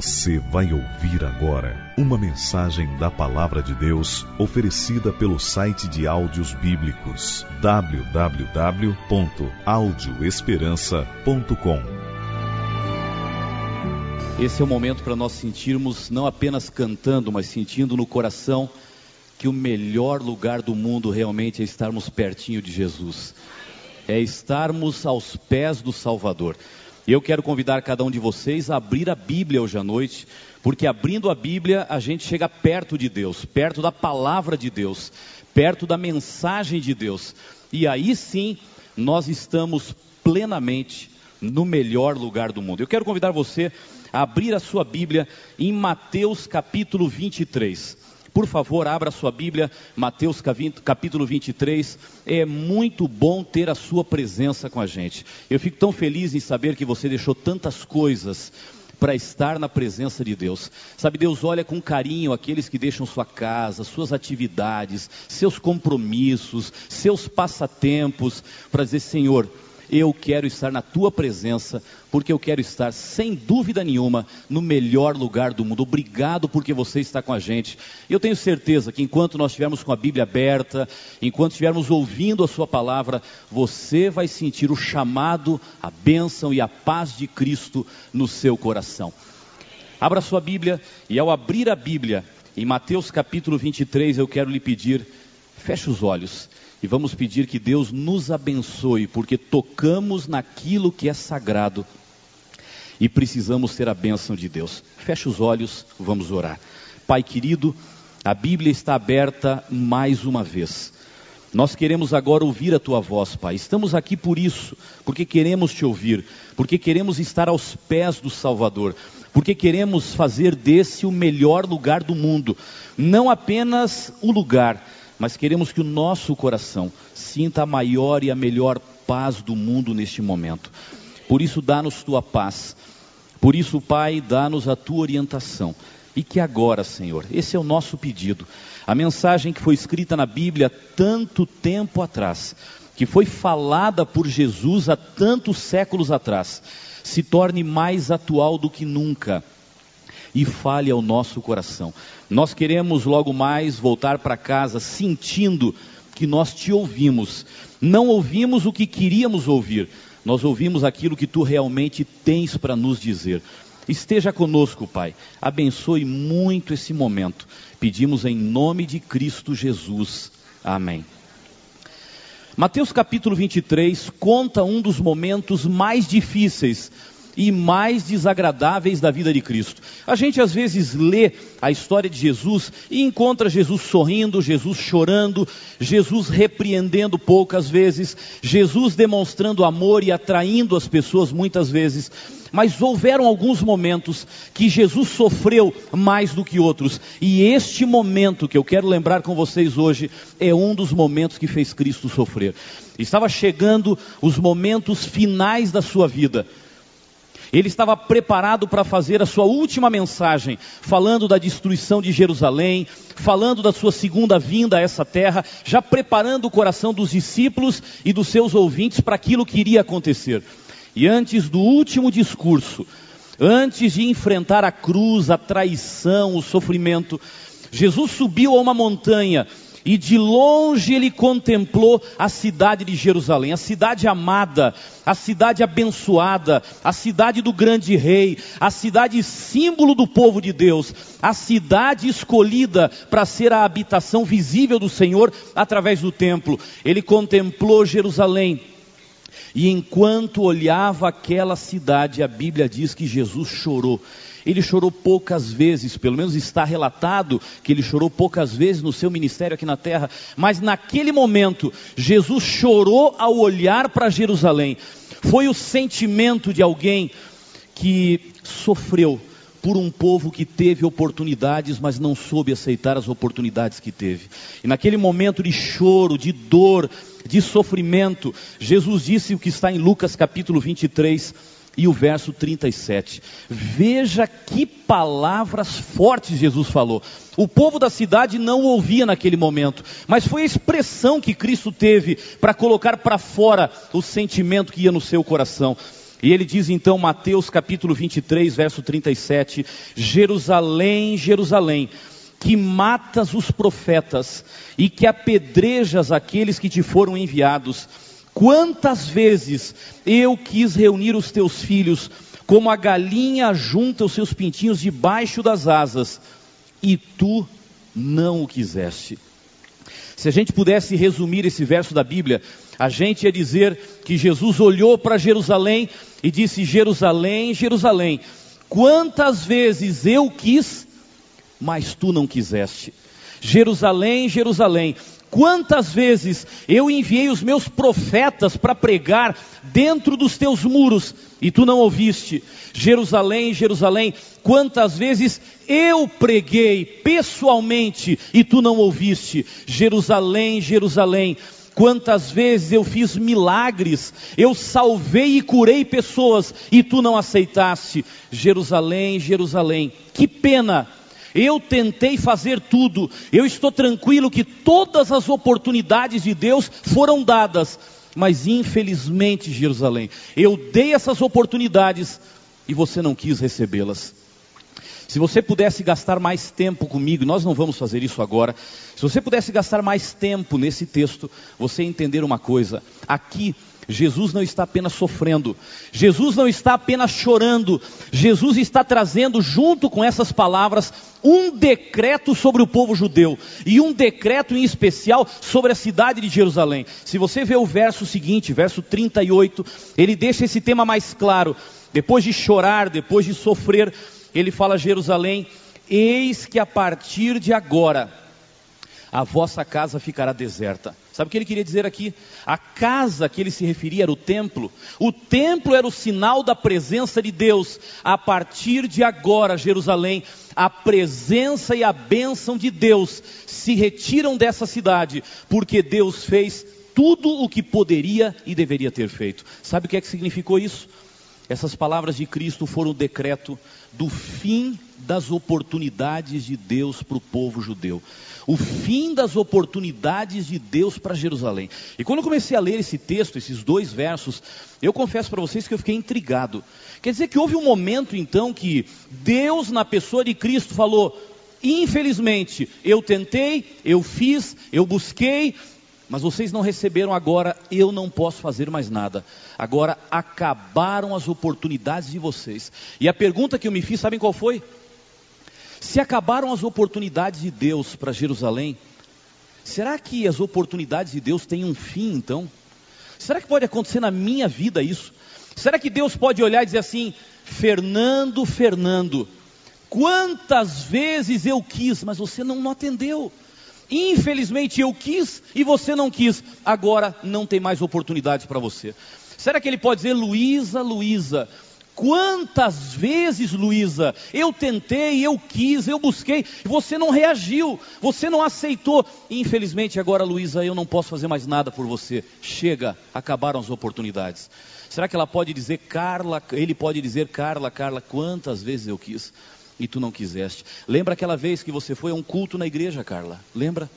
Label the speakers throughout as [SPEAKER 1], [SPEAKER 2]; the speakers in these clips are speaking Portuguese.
[SPEAKER 1] Você vai ouvir agora uma mensagem da Palavra de Deus oferecida pelo site de áudios bíblicos www.audioesperança.com.
[SPEAKER 2] Esse é o momento para nós sentirmos, não apenas cantando, mas sentindo no coração que o melhor lugar do mundo realmente é estarmos pertinho de Jesus, é estarmos aos pés do Salvador. Eu quero convidar cada um de vocês a abrir a Bíblia hoje à noite, porque abrindo a Bíblia a gente chega perto de Deus, perto da palavra de Deus, perto da mensagem de Deus. E aí sim nós estamos plenamente no melhor lugar do mundo. Eu quero convidar você a abrir a sua Bíblia em Mateus capítulo 23. Por favor, abra sua Bíblia, Mateus capítulo 23. É muito bom ter a sua presença com a gente. Eu fico tão feliz em saber que você deixou tantas coisas para estar na presença de Deus. Sabe, Deus olha com carinho aqueles que deixam sua casa, suas atividades, seus compromissos, seus passatempos, para dizer: Senhor, eu quero estar na tua presença, porque eu quero estar, sem dúvida nenhuma, no melhor lugar do mundo. Obrigado porque você está com a gente. Eu tenho certeza que enquanto nós estivermos com a Bíblia aberta, enquanto estivermos ouvindo a Sua palavra, você vai sentir o chamado, a bênção e a paz de Cristo no seu coração. Abra sua Bíblia e ao abrir a Bíblia, em Mateus capítulo 23, eu quero lhe pedir, feche os olhos e vamos pedir que Deus nos abençoe, porque tocamos naquilo que é sagrado e precisamos ter a bênção de Deus. Feche os olhos, vamos orar. Pai querido, a Bíblia está aberta mais uma vez. Nós queremos agora ouvir a tua voz, Pai. Estamos aqui por isso, porque queremos te ouvir, porque queremos estar aos pés do Salvador, porque queremos fazer desse o melhor lugar do mundo, não apenas o lugar, mas queremos que o nosso coração sinta a maior e a melhor paz do mundo neste momento. Por isso, dá-nos tua paz. Por isso, Pai, dá-nos a tua orientação. E que agora, Senhor, esse é o nosso pedido. A mensagem que foi escrita na Bíblia tanto tempo atrás, que foi falada por Jesus há tantos séculos atrás, se torne mais atual do que nunca e fale ao nosso coração. Nós queremos logo mais voltar para casa sentindo que nós te ouvimos. Não ouvimos o que queríamos ouvir, nós ouvimos aquilo que tu realmente tens para nos dizer. Esteja conosco, Pai. Abençoe muito esse momento. Pedimos em nome de Cristo Jesus. Amém. Mateus capítulo 23 conta um dos momentos mais difíceis e mais desagradáveis da vida de Cristo. A gente às vezes lê a história de Jesus e encontra Jesus sorrindo, Jesus chorando, Jesus repreendendo poucas vezes, Jesus demonstrando amor e atraindo as pessoas muitas vezes. Mas houveram alguns momentos que Jesus sofreu mais do que outros, e este momento que eu quero lembrar com vocês hoje é um dos momentos que fez Cristo sofrer. Estava chegando os momentos finais da sua vida. Ele estava preparado para fazer a sua última mensagem, falando da destruição de Jerusalém, falando da sua segunda vinda a essa terra, já preparando o coração dos discípulos e dos seus ouvintes para aquilo que iria acontecer. E antes do último discurso, antes de enfrentar a cruz, a traição, o sofrimento, Jesus subiu a uma montanha e de longe ele contemplou a cidade de Jerusalém, a cidade amada, a cidade abençoada, a cidade do grande rei, a cidade símbolo do povo de Deus, a cidade escolhida para ser a habitação visível do Senhor através do templo. Ele contemplou Jerusalém. E enquanto olhava aquela cidade, a Bíblia diz que Jesus chorou. Ele chorou poucas vezes, pelo menos está relatado que ele chorou poucas vezes no seu ministério aqui na terra, mas naquele momento, Jesus chorou ao olhar para Jerusalém. Foi o sentimento de alguém que sofreu por um povo que teve oportunidades, mas não soube aceitar as oportunidades que teve. E naquele momento de choro, de dor, de sofrimento, Jesus disse o que está em Lucas capítulo 23, e o verso 37. Veja que palavras fortes Jesus falou. O povo da cidade não ouvia naquele momento, mas foi a expressão que Cristo teve para colocar para fora o sentimento que ia no seu coração. E ele diz então, Mateus capítulo 23, verso 37, Jerusalém, Jerusalém, que matas os profetas e que apedrejas aqueles que te foram enviados. Quantas vezes eu quis reunir os teus filhos, como a galinha junta os seus pintinhos debaixo das asas, e tu não o quiseste. Se a gente pudesse resumir esse verso da Bíblia, a gente ia dizer que Jesus olhou para Jerusalém e disse: Jerusalém, Jerusalém, quantas vezes eu quis, mas tu não quiseste. Jerusalém, Jerusalém, Quantas vezes eu enviei os meus profetas para pregar dentro dos teus muros e tu não ouviste? Jerusalém, Jerusalém, quantas vezes eu preguei pessoalmente e tu não ouviste? Jerusalém, Jerusalém, quantas vezes eu fiz milagres, eu salvei e curei pessoas e tu não aceitaste? Jerusalém, Jerusalém, que pena eu tentei fazer tudo. Eu estou tranquilo que todas as oportunidades de Deus foram dadas. Mas infelizmente, Jerusalém, eu dei essas oportunidades e você não quis recebê-las. Se você pudesse gastar mais tempo comigo, nós não vamos fazer isso agora. Se você pudesse gastar mais tempo nesse texto, você entender uma coisa: aqui Jesus não está apenas sofrendo, Jesus não está apenas chorando, Jesus está trazendo junto com essas palavras um decreto sobre o povo judeu e um decreto em especial sobre a cidade de Jerusalém. Se você vê o verso seguinte, verso 38, ele deixa esse tema mais claro. Depois de chorar, depois de sofrer, ele fala a Jerusalém: Eis que a partir de agora a vossa casa ficará deserta. Sabe o que ele queria dizer aqui? A casa que ele se referia era o templo. O templo era o sinal da presença de Deus. A partir de agora, Jerusalém, a presença e a bênção de Deus se retiram dessa cidade, porque Deus fez tudo o que poderia e deveria ter feito. Sabe o que é que significou isso? Essas palavras de Cristo foram o decreto do fim das oportunidades de Deus para o povo judeu. O fim das oportunidades de Deus para Jerusalém. E quando eu comecei a ler esse texto, esses dois versos, eu confesso para vocês que eu fiquei intrigado. Quer dizer que houve um momento então que Deus, na pessoa de Cristo, falou: infelizmente, eu tentei, eu fiz, eu busquei, mas vocês não receberam agora, eu não posso fazer mais nada. Agora acabaram as oportunidades de vocês. E a pergunta que eu me fiz, sabem qual foi? Se acabaram as oportunidades de Deus para Jerusalém, será que as oportunidades de Deus têm um fim então? Será que pode acontecer na minha vida isso? Será que Deus pode olhar e dizer assim: Fernando, Fernando, quantas vezes eu quis, mas você não, não atendeu. Infelizmente eu quis e você não quis. Agora não tem mais oportunidade para você. Será que ele pode dizer, Luísa, Luísa, Quantas vezes, Luísa, eu tentei, eu quis, eu busquei, você não reagiu, você não aceitou. Infelizmente, agora, Luísa, eu não posso fazer mais nada por você. Chega, acabaram as oportunidades. Será que ela pode dizer, Carla, ele pode dizer, Carla, Carla, quantas vezes eu quis? E tu não quiseste. Lembra aquela vez que você foi a um culto na igreja, Carla? Lembra?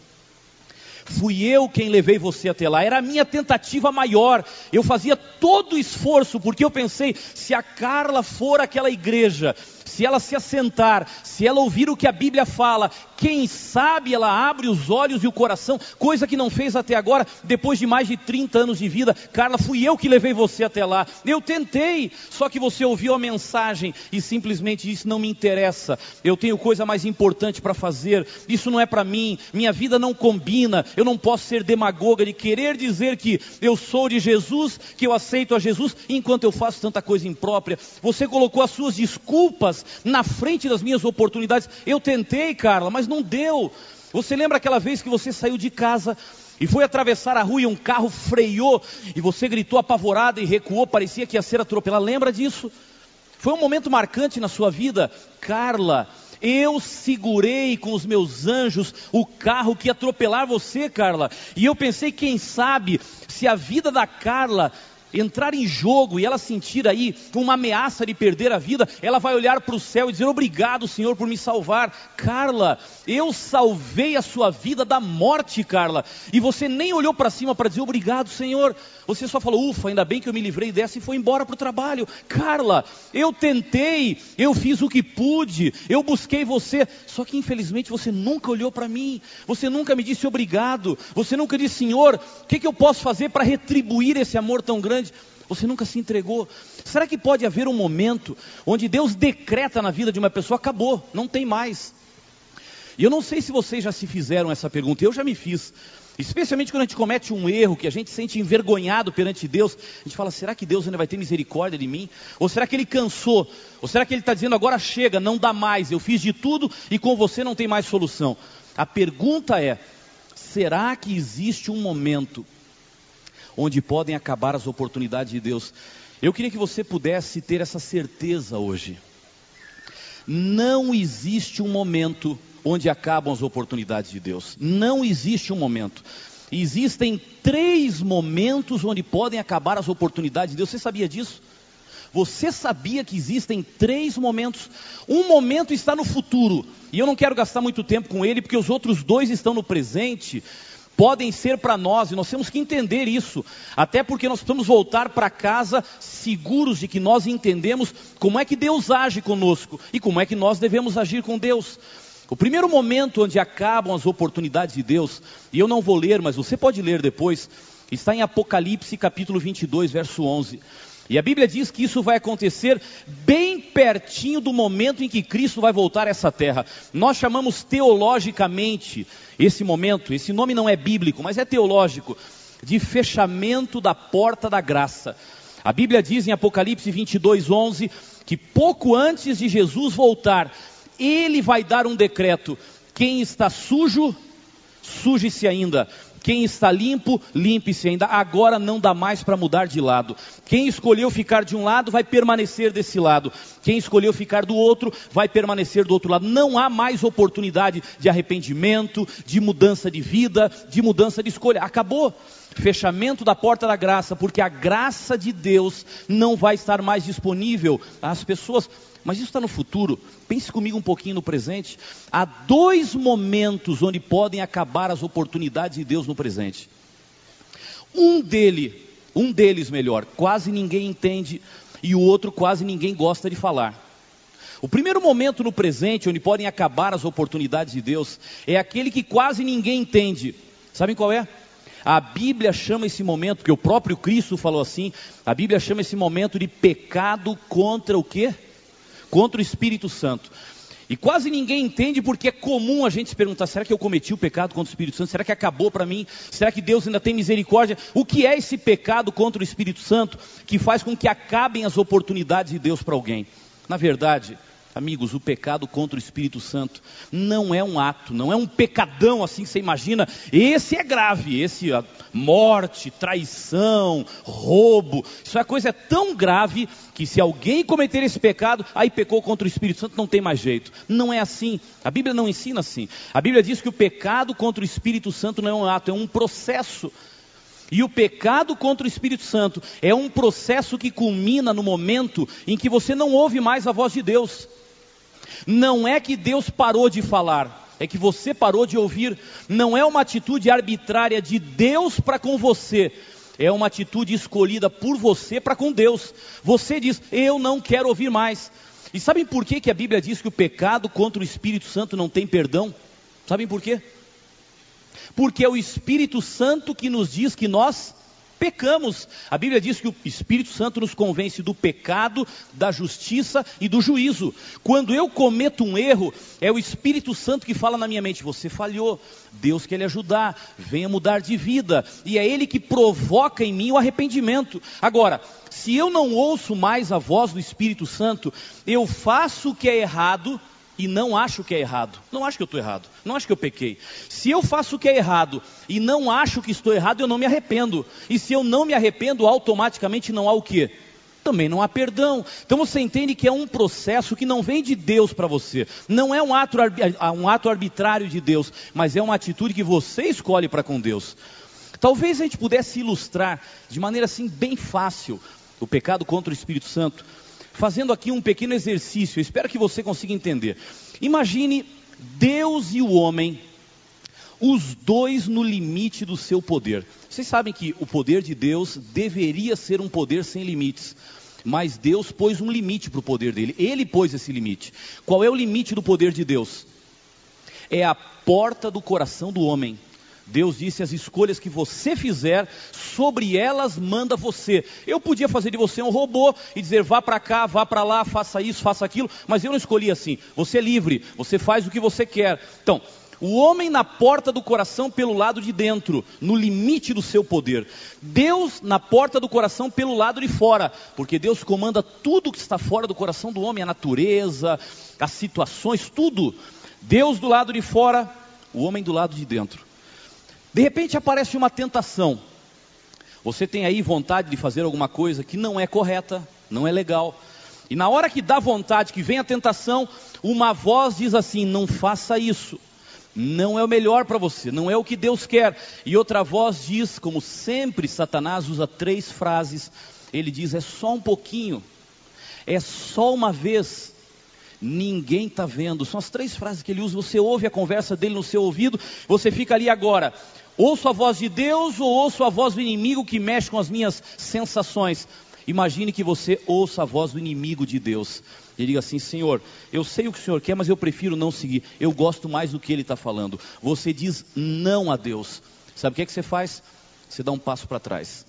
[SPEAKER 2] Fui eu quem levei você até lá, era a minha tentativa maior. Eu fazia todo o esforço, porque eu pensei: se a Carla for àquela igreja, se ela se assentar, se ela ouvir o que a Bíblia fala, quem sabe ela abre os olhos e o coração, coisa que não fez até agora, depois de mais de 30 anos de vida. Carla, fui eu que levei você até lá. Eu tentei, só que você ouviu a mensagem e simplesmente disse: não me interessa, eu tenho coisa mais importante para fazer, isso não é para mim, minha vida não combina, eu não posso ser demagoga de querer dizer que eu sou de Jesus, que eu aceito a Jesus, enquanto eu faço tanta coisa imprópria. Você colocou as suas desculpas na frente das minhas oportunidades. Eu tentei, Carla, mas não deu. Você lembra aquela vez que você saiu de casa e foi atravessar a rua e um carro freou e você gritou apavorada e recuou, parecia que ia ser atropelado. Lembra disso? Foi um momento marcante na sua vida, Carla. Eu segurei com os meus anjos o carro que ia atropelar você, Carla. E eu pensei, quem sabe, se a vida da Carla entrar em jogo e ela sentir aí uma ameaça de perder a vida, ela vai olhar para o céu e dizer: Obrigado, Senhor, por me salvar. Carla, eu salvei a sua vida da morte, Carla. E você nem olhou para cima para dizer: Obrigado, Senhor. Você só falou: Ufa, ainda bem que eu me livrei dessa e foi embora para o trabalho. Carla, eu tentei, eu fiz o que pude, eu busquei você. Só que infelizmente você nunca olhou para mim, você nunca me disse obrigado, você nunca disse: Senhor, o que, que eu posso fazer para retribuir esse amor tão grande? Grande. Você nunca se entregou. Será que pode haver um momento onde Deus decreta na vida de uma pessoa, acabou, não tem mais? E eu não sei se vocês já se fizeram essa pergunta, eu já me fiz. Especialmente quando a gente comete um erro, que a gente se sente envergonhado perante Deus, a gente fala: será que Deus ainda vai ter misericórdia de mim? Ou será que Ele cansou? Ou será que Ele está dizendo agora chega, não dá mais, eu fiz de tudo e com você não tem mais solução? A pergunta é: será que existe um momento onde podem acabar as oportunidades de Deus. Eu queria que você pudesse ter essa certeza hoje. Não existe um momento onde acabam as oportunidades de Deus. Não existe um momento. Existem três momentos onde podem acabar as oportunidades de Deus. Você sabia disso? Você sabia que existem três momentos? Um momento está no futuro, e eu não quero gastar muito tempo com ele, porque os outros dois estão no presente podem ser para nós, e nós temos que entender isso, até porque nós precisamos voltar para casa seguros de que nós entendemos como é que Deus age conosco e como é que nós devemos agir com Deus. O primeiro momento onde acabam as oportunidades de Deus, e eu não vou ler, mas você pode ler depois, está em Apocalipse capítulo 22, verso 11. E a Bíblia diz que isso vai acontecer bem pertinho do momento em que Cristo vai voltar a essa terra. Nós chamamos teologicamente esse momento, esse nome não é bíblico, mas é teológico, de fechamento da porta da graça. A Bíblia diz em Apocalipse 22, 11, que pouco antes de Jesus voltar, ele vai dar um decreto: quem está sujo, suje-se ainda. Quem está limpo, limpe-se ainda. Agora não dá mais para mudar de lado. Quem escolheu ficar de um lado, vai permanecer desse lado. Quem escolheu ficar do outro, vai permanecer do outro lado. Não há mais oportunidade de arrependimento, de mudança de vida, de mudança de escolha. Acabou. Fechamento da porta da graça, porque a graça de Deus não vai estar mais disponível às pessoas. Mas isso está no futuro. Pense comigo um pouquinho no presente. Há dois momentos onde podem acabar as oportunidades de Deus no presente. Um dele, um deles melhor, quase ninguém entende e o outro quase ninguém gosta de falar. O primeiro momento no presente onde podem acabar as oportunidades de Deus é aquele que quase ninguém entende. Sabem qual é? A Bíblia chama esse momento, porque o próprio Cristo falou assim, a Bíblia chama esse momento de pecado contra o quê? Contra o Espírito Santo. E quase ninguém entende porque é comum a gente se perguntar: será que eu cometi o pecado contra o Espírito Santo? Será que acabou para mim? Será que Deus ainda tem misericórdia? O que é esse pecado contra o Espírito Santo que faz com que acabem as oportunidades de Deus para alguém? Na verdade, Amigos, o pecado contra o Espírito Santo não é um ato, não é um pecadão assim que você imagina. Esse é grave, esse ó, morte, traição, roubo. Isso é coisa tão grave que se alguém cometer esse pecado, aí pecou contra o Espírito Santo, não tem mais jeito. Não é assim. A Bíblia não ensina assim. A Bíblia diz que o pecado contra o Espírito Santo não é um ato, é um processo. E o pecado contra o Espírito Santo é um processo que culmina no momento em que você não ouve mais a voz de Deus. Não é que Deus parou de falar, é que você parou de ouvir. Não é uma atitude arbitrária de Deus para com você, é uma atitude escolhida por você para com Deus. Você diz: Eu não quero ouvir mais. E sabem por que, que a Bíblia diz que o pecado contra o Espírito Santo não tem perdão? Sabem por quê? Porque é o Espírito Santo que nos diz que nós pecamos. A Bíblia diz que o Espírito Santo nos convence do pecado, da justiça e do juízo. Quando eu cometo um erro, é o Espírito Santo que fala na minha mente: você falhou, Deus quer lhe ajudar, venha mudar de vida. E é Ele que provoca em mim o arrependimento. Agora, se eu não ouço mais a voz do Espírito Santo, eu faço o que é errado e não acho que é errado. Não acho que eu estou errado. Não acho que eu pequei. Se eu faço o que é errado e não acho que estou errado, eu não me arrependo. E se eu não me arrependo, automaticamente não há o quê? Também não há perdão. Então você entende que é um processo que não vem de Deus para você. Não é um ato, um ato arbitrário de Deus, mas é uma atitude que você escolhe para com Deus. Talvez a gente pudesse ilustrar de maneira assim bem fácil o pecado contra o Espírito Santo, fazendo aqui um pequeno exercício. Espero que você consiga entender. Imagine Deus e o homem, os dois no limite do seu poder. Vocês sabem que o poder de Deus deveria ser um poder sem limites. Mas Deus pôs um limite para o poder dele. Ele pôs esse limite. Qual é o limite do poder de Deus? É a porta do coração do homem. Deus disse: as escolhas que você fizer, sobre elas manda você. Eu podia fazer de você um robô e dizer: vá para cá, vá para lá, faça isso, faça aquilo, mas eu não escolhi assim. Você é livre, você faz o que você quer. Então, o homem na porta do coração pelo lado de dentro, no limite do seu poder. Deus na porta do coração pelo lado de fora, porque Deus comanda tudo que está fora do coração do homem, a natureza, as situações, tudo. Deus do lado de fora, o homem do lado de dentro. De repente aparece uma tentação. Você tem aí vontade de fazer alguma coisa que não é correta, não é legal. E na hora que dá vontade, que vem a tentação, uma voz diz assim: não faça isso não é o melhor para você, não é o que Deus quer. E outra voz diz, como sempre Satanás usa três frases, ele diz: é só um pouquinho, é só uma vez, ninguém está vendo. São as três frases que ele usa, você ouve a conversa dele no seu ouvido, você fica ali agora. Ouço a voz de Deus ou ouço a voz do inimigo que mexe com as minhas sensações? Imagine que você ouça a voz do inimigo de Deus e diga assim: Senhor, eu sei o que o Senhor quer, mas eu prefiro não seguir. Eu gosto mais do que Ele está falando. Você diz não a Deus. Sabe o que, é que você faz? Você dá um passo para trás.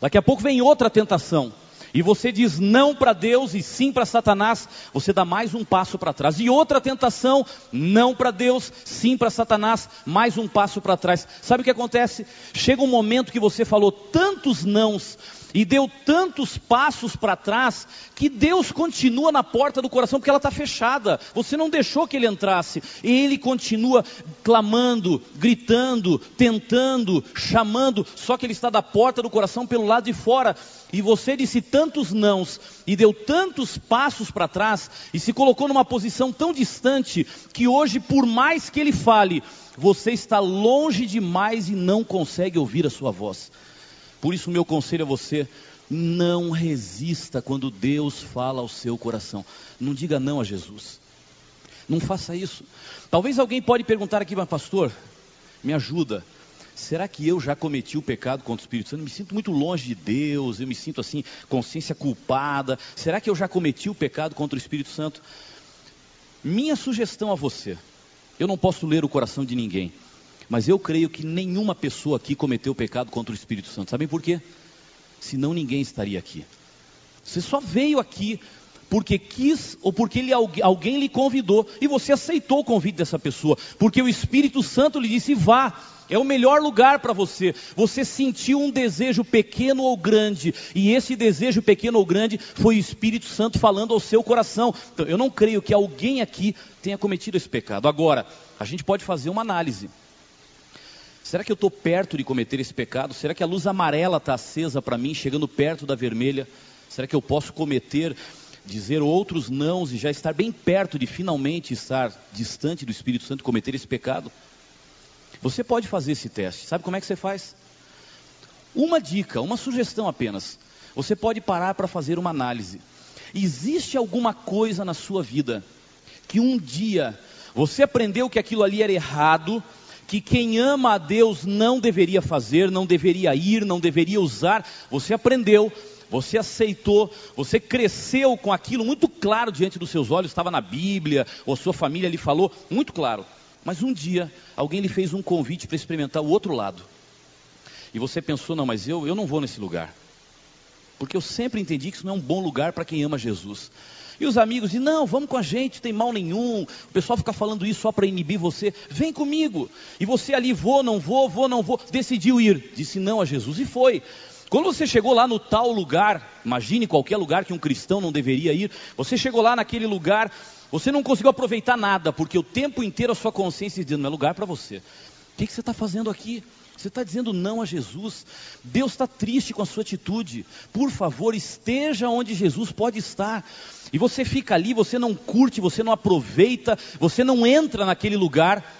[SPEAKER 2] Daqui a pouco vem outra tentação. E você diz não para Deus e sim para Satanás, você dá mais um passo para trás. E outra tentação, não para Deus, sim para Satanás, mais um passo para trás. Sabe o que acontece? Chega um momento que você falou tantos nãos, e deu tantos passos para trás que Deus continua na porta do coração porque ela está fechada. Você não deixou que ele entrasse. E ele continua clamando, gritando, tentando, chamando, só que ele está da porta do coração pelo lado de fora. E você disse tantos nãos e deu tantos passos para trás e se colocou numa posição tão distante que hoje, por mais que ele fale, você está longe demais e não consegue ouvir a sua voz. Por isso, meu conselho a você: não resista quando Deus fala ao seu coração. Não diga não a Jesus. Não faça isso. Talvez alguém pode perguntar aqui, mas pastor, me ajuda. Será que eu já cometi o pecado contra o Espírito Santo? Eu me sinto muito longe de Deus, eu me sinto assim, consciência culpada. Será que eu já cometi o pecado contra o Espírito Santo? Minha sugestão a você: eu não posso ler o coração de ninguém. Mas eu creio que nenhuma pessoa aqui cometeu pecado contra o Espírito Santo. Sabem por quê? Senão ninguém estaria aqui. Você só veio aqui porque quis ou porque ele, alguém lhe convidou e você aceitou o convite dessa pessoa, porque o Espírito Santo lhe disse: vá, é o melhor lugar para você. Você sentiu um desejo pequeno ou grande, e esse desejo pequeno ou grande foi o Espírito Santo falando ao seu coração. Então, eu não creio que alguém aqui tenha cometido esse pecado. Agora, a gente pode fazer uma análise. Será que eu estou perto de cometer esse pecado? Será que a luz amarela está acesa para mim, chegando perto da vermelha? Será que eu posso cometer, dizer outros nãos e já estar bem perto de finalmente estar distante do Espírito Santo e cometer esse pecado? Você pode fazer esse teste. Sabe como é que você faz? Uma dica, uma sugestão apenas. Você pode parar para fazer uma análise. Existe alguma coisa na sua vida que um dia você aprendeu que aquilo ali era errado, que quem ama a Deus não deveria fazer, não deveria ir, não deveria usar. Você aprendeu, você aceitou, você cresceu com aquilo muito claro diante dos seus olhos, estava na Bíblia, ou sua família lhe falou, muito claro. Mas um dia, alguém lhe fez um convite para experimentar o outro lado. E você pensou, não, mas eu, eu não vou nesse lugar. Porque eu sempre entendi que isso não é um bom lugar para quem ama Jesus. E os amigos dizem: Não, vamos com a gente, tem mal nenhum. O pessoal fica falando isso só para inibir você. Vem comigo. E você ali, vou, não vou, vou, não vou. Decidiu ir. Disse não a Jesus e foi. Quando você chegou lá no tal lugar, imagine qualquer lugar que um cristão não deveria ir. Você chegou lá naquele lugar, você não conseguiu aproveitar nada, porque o tempo inteiro a sua consciência dizendo: Não é lugar para você. O que, que você está fazendo aqui? Você está dizendo não a Jesus. Deus está triste com a sua atitude. Por favor, esteja onde Jesus pode estar. E você fica ali, você não curte, você não aproveita, você não entra naquele lugar.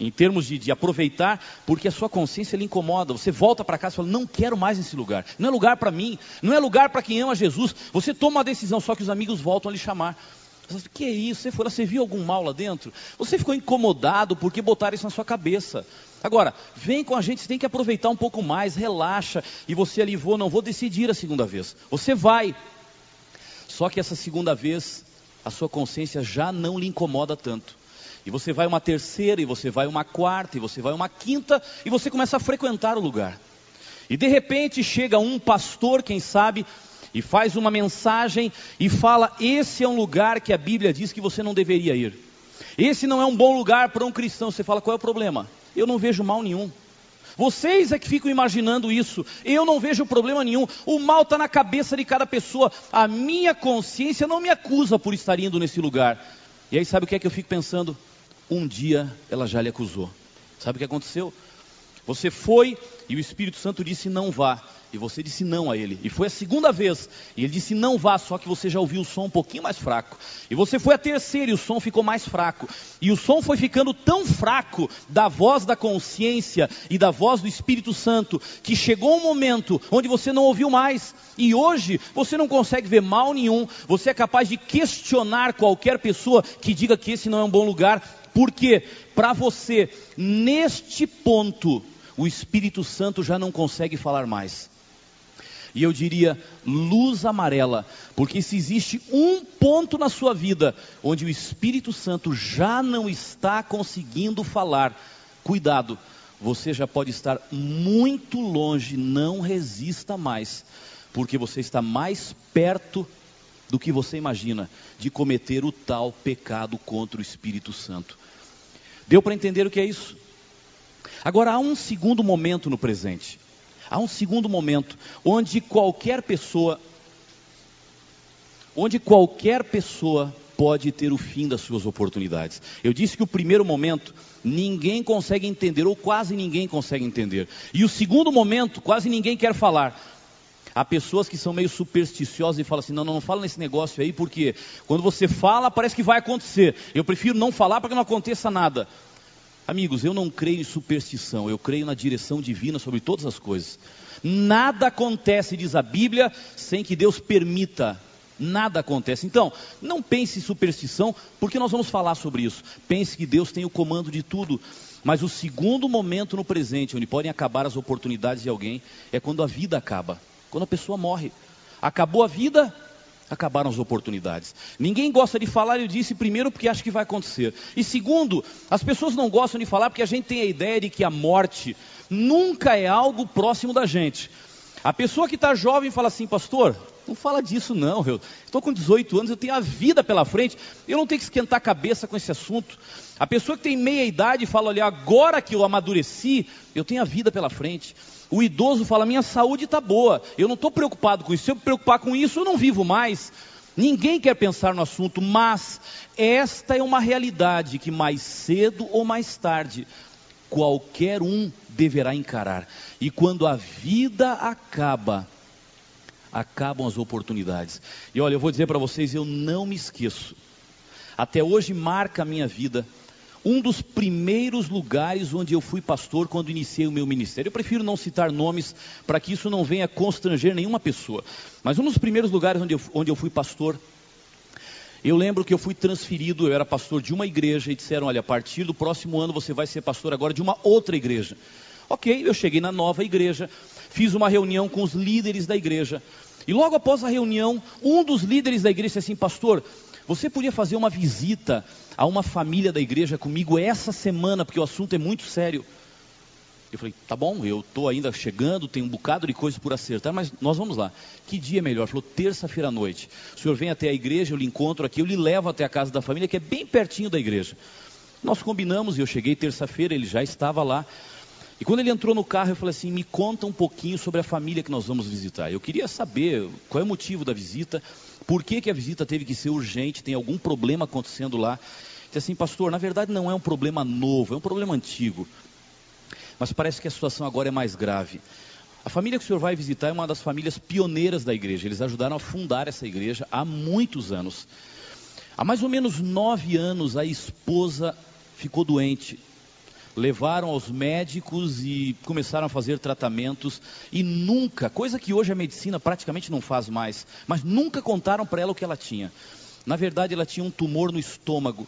[SPEAKER 2] em termos de, de, aproveitar, porque a sua consciência lhe incomoda. Você volta para casa e fala: Não quero mais esse lugar. Não é lugar para mim. Não é lugar para quem ama Jesus. Você toma uma decisão, só que os amigos voltam a lhe chamar. Você que é isso? Você foi lá, você viu algum mal lá dentro? Você ficou incomodado porque botaram isso na sua cabeça. Agora, vem com a gente, você tem que aproveitar um pouco mais, relaxa. E você ali, vou, não vou decidir a segunda vez. Você vai. Só que essa segunda vez, a sua consciência já não lhe incomoda tanto. E você vai uma terceira, e você vai uma quarta, e você vai uma quinta, e você começa a frequentar o lugar. E de repente chega um pastor, quem sabe, e faz uma mensagem e fala: esse é um lugar que a Bíblia diz que você não deveria ir. Esse não é um bom lugar para um cristão. Você fala: qual é o problema? Eu não vejo mal nenhum. Vocês é que ficam imaginando isso. Eu não vejo problema nenhum. O mal está na cabeça de cada pessoa. A minha consciência não me acusa por estar indo nesse lugar. E aí, sabe o que é que eu fico pensando? um dia ela já lhe acusou. Sabe o que aconteceu? Você foi e o Espírito Santo disse não vá. E você disse não a ele. E foi a segunda vez. E ele disse não vá, só que você já ouviu o som um pouquinho mais fraco. E você foi a terceira e o som ficou mais fraco. E o som foi ficando tão fraco da voz da consciência e da voz do Espírito Santo que chegou um momento onde você não ouviu mais. E hoje você não consegue ver mal nenhum. Você é capaz de questionar qualquer pessoa que diga que esse não é um bom lugar porque para você, neste ponto, o Espírito Santo já não consegue falar mais. E eu diria luz amarela, porque se existe um ponto na sua vida onde o Espírito Santo já não está conseguindo falar, cuidado, você já pode estar muito longe, não resista mais, porque você está mais perto do que você imagina de cometer o tal pecado contra o Espírito Santo. Deu para entender o que é isso? Agora há um segundo momento no presente. Há um segundo momento onde qualquer pessoa onde qualquer pessoa pode ter o fim das suas oportunidades. Eu disse que o primeiro momento ninguém consegue entender ou quase ninguém consegue entender. E o segundo momento quase ninguém quer falar. Há pessoas que são meio supersticiosas e falam assim: não, não, não fala nesse negócio aí, porque quando você fala, parece que vai acontecer. Eu prefiro não falar para que não aconteça nada. Amigos, eu não creio em superstição, eu creio na direção divina sobre todas as coisas. Nada acontece, diz a Bíblia, sem que Deus permita. Nada acontece. Então, não pense em superstição, porque nós vamos falar sobre isso. Pense que Deus tem o comando de tudo. Mas o segundo momento no presente, onde podem acabar as oportunidades de alguém, é quando a vida acaba. Quando a pessoa morre. Acabou a vida, acabaram as oportunidades. Ninguém gosta de falar, eu disse, primeiro porque acha que vai acontecer. E segundo, as pessoas não gostam de falar porque a gente tem a ideia de que a morte nunca é algo próximo da gente. A pessoa que está jovem fala assim, pastor, não fala disso não, eu estou com 18 anos, eu tenho a vida pela frente, eu não tenho que esquentar a cabeça com esse assunto. A pessoa que tem meia idade fala, olha, agora que eu amadureci, eu tenho a vida pela frente. O idoso fala: minha saúde está boa, eu não estou preocupado com isso. Se eu me preocupar com isso, eu não vivo mais. Ninguém quer pensar no assunto, mas esta é uma realidade que mais cedo ou mais tarde qualquer um deverá encarar. E quando a vida acaba, acabam as oportunidades. E olha, eu vou dizer para vocês, eu não me esqueço. Até hoje marca a minha vida um dos primeiros lugares onde eu fui pastor quando iniciei o meu ministério. Eu prefiro não citar nomes para que isso não venha constranger nenhuma pessoa. Mas um dos primeiros lugares onde eu, onde eu fui pastor, eu lembro que eu fui transferido, eu era pastor de uma igreja e disseram: olha, a partir do próximo ano você vai ser pastor agora de uma outra igreja. Ok, eu cheguei na nova igreja, fiz uma reunião com os líderes da igreja. E logo após a reunião, um dos líderes da igreja disse assim: Pastor, você podia fazer uma visita a uma família da igreja comigo essa semana, porque o assunto é muito sério. Eu falei, tá bom, eu estou ainda chegando, tem um bocado de coisa por acertar, mas nós vamos lá. Que dia é melhor? Ele falou, terça-feira à noite. O senhor vem até a igreja, eu lhe encontro aqui, eu lhe levo até a casa da família, que é bem pertinho da igreja. Nós combinamos e eu cheguei terça-feira, ele já estava lá. E quando ele entrou no carro, eu falei assim: me conta um pouquinho sobre a família que nós vamos visitar. Eu queria saber qual é o motivo da visita, por que, que a visita teve que ser urgente, tem algum problema acontecendo lá. Disse assim, pastor, na verdade não é um problema novo, é um problema antigo. Mas parece que a situação agora é mais grave. A família que o senhor vai visitar é uma das famílias pioneiras da igreja. Eles ajudaram a fundar essa igreja há muitos anos. Há mais ou menos nove anos, a esposa ficou doente. Levaram aos médicos e começaram a fazer tratamentos e nunca, coisa que hoje a medicina praticamente não faz mais, mas nunca contaram para ela o que ela tinha. Na verdade, ela tinha um tumor no estômago.